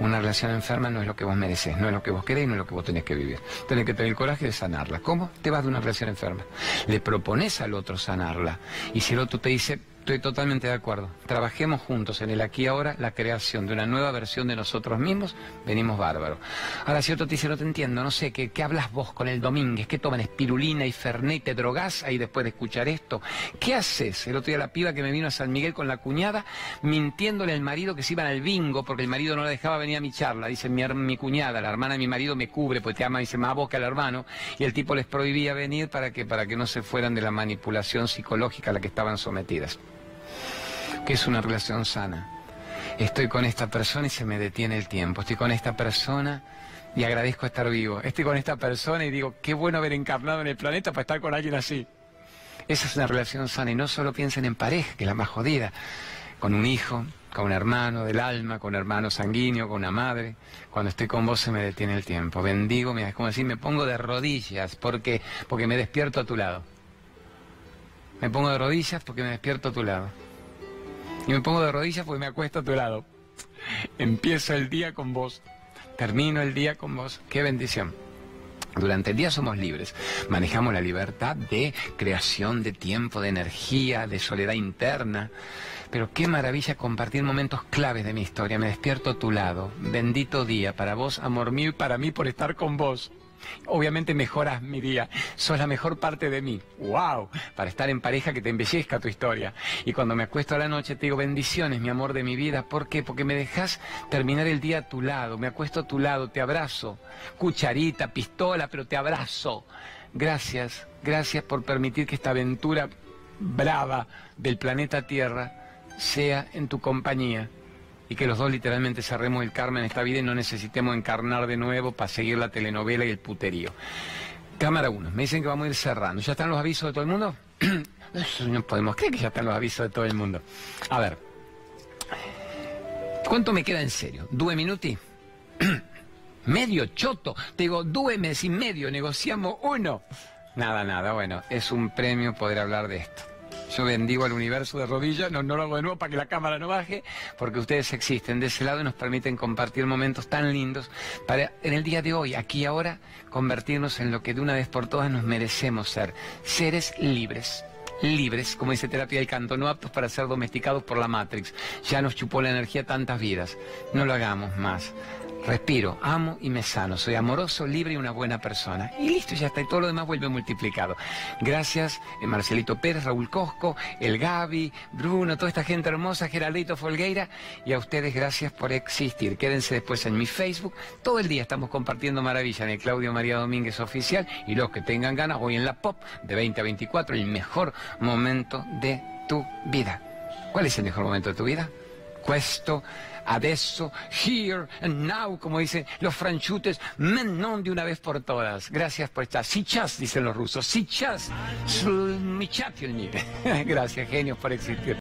[SPEAKER 1] Una relación enferma no es lo que vos mereces, no es lo que vos querés, no es lo que vos tenés que vivir. Tenés que tener el coraje de sanarla. ¿Cómo? Te vas de una relación enferma. Le propones al otro sanarla. Y si el otro te dice, Estoy totalmente de acuerdo. Trabajemos juntos en el aquí y ahora la creación de una nueva versión de nosotros mismos. Venimos bárbaros. Ahora, si otro te dice, no te entiendo, no sé, ¿qué, qué hablas vos con el Domínguez? ¿Qué toman espirulina y fernet te drogás ahí después de escuchar esto? ¿Qué haces? El otro día la piba que me vino a San Miguel con la cuñada, mintiéndole al marido que se iban al bingo porque el marido no la dejaba venir a mi charla. Dice, mi, mi cuñada, la hermana de mi marido me cubre, pues te ama, dice, más vos que al hermano. Y el tipo les prohibía venir para que, para que no se fueran de la manipulación psicológica a la que estaban sometidas que es una relación sana. Estoy con esta persona y se me detiene el tiempo. Estoy con esta persona y agradezco estar vivo. Estoy con esta persona y digo, qué bueno haber encarnado en el planeta para estar con alguien así. Esa es una relación sana y no solo piensen en pareja, que es la más jodida, con un hijo, con un hermano del alma, con un hermano sanguíneo, con una madre. Cuando estoy con vos se me detiene el tiempo. Bendigo, mira, es como decir, me pongo de rodillas porque, porque me despierto a tu lado. Me pongo de rodillas porque me despierto a tu lado. Y me pongo de rodillas porque me acuesto a tu lado. Empiezo el día con vos. Termino el día con vos. Qué bendición. Durante el día somos libres, manejamos la libertad de creación de tiempo, de energía, de soledad interna. Pero qué maravilla compartir momentos claves de mi historia. Me despierto a tu lado. Bendito día para vos, amor mío, y para mí por estar con vos. Obviamente mejoras mi día, sos la mejor parte de mí. ¡Wow! Para estar en pareja que te embellezca tu historia. Y cuando me acuesto a la noche te digo bendiciones, mi amor de mi vida. ¿Por qué? Porque me dejas terminar el día a tu lado. Me acuesto a tu lado, te abrazo. Cucharita, pistola, pero te abrazo. Gracias, gracias por permitir que esta aventura brava del planeta Tierra sea en tu compañía y que los dos literalmente cerremos el karma en esta vida y no necesitemos encarnar de nuevo para seguir la telenovela y el puterío. Cámara 1, me dicen que vamos a ir cerrando. ¿Ya están los avisos de todo el mundo? No podemos creer que ya están los avisos de todo el mundo. A ver. ¿Cuánto me queda en serio? ¿Due minuti? medio choto. Te digo, due y medio, negociamos uno. Nada, nada, bueno, es un premio poder hablar de esto. Yo bendigo al universo de rodillas, no, lo hago de nuevo para que la cámara no baje, porque ustedes existen de ese lado y nos permiten compartir momentos tan lindos para en el día de hoy, aquí ahora, convertirnos en lo que de una vez por todas nos merecemos ser, seres libres libres, como dice terapia del canto, no aptos para ser domesticados por la Matrix. Ya nos chupó la energía tantas vidas. No lo hagamos más. Respiro, amo y me sano. Soy amoroso, libre y una buena persona. Y listo, ya está. Y todo lo demás vuelve multiplicado. Gracias, eh, Marcelito Pérez, Raúl Cosco, el Gaby, Bruno, toda esta gente hermosa, Geraldito Folgueira. Y a ustedes gracias por existir. Quédense después en mi Facebook. Todo el día estamos compartiendo maravilla en el Claudio María Domínguez Oficial. Y los que tengan ganas, hoy en la POP de 20 a 24, el mejor momento de tu vida. ¿Cuál es el mejor momento de tu vida? Cuesto adesso, here and now, como dicen los franchutes, non de una vez por todas. Gracias por estar. Sichas, dicen los rusos. Sichas, Gracias, genios, por existir.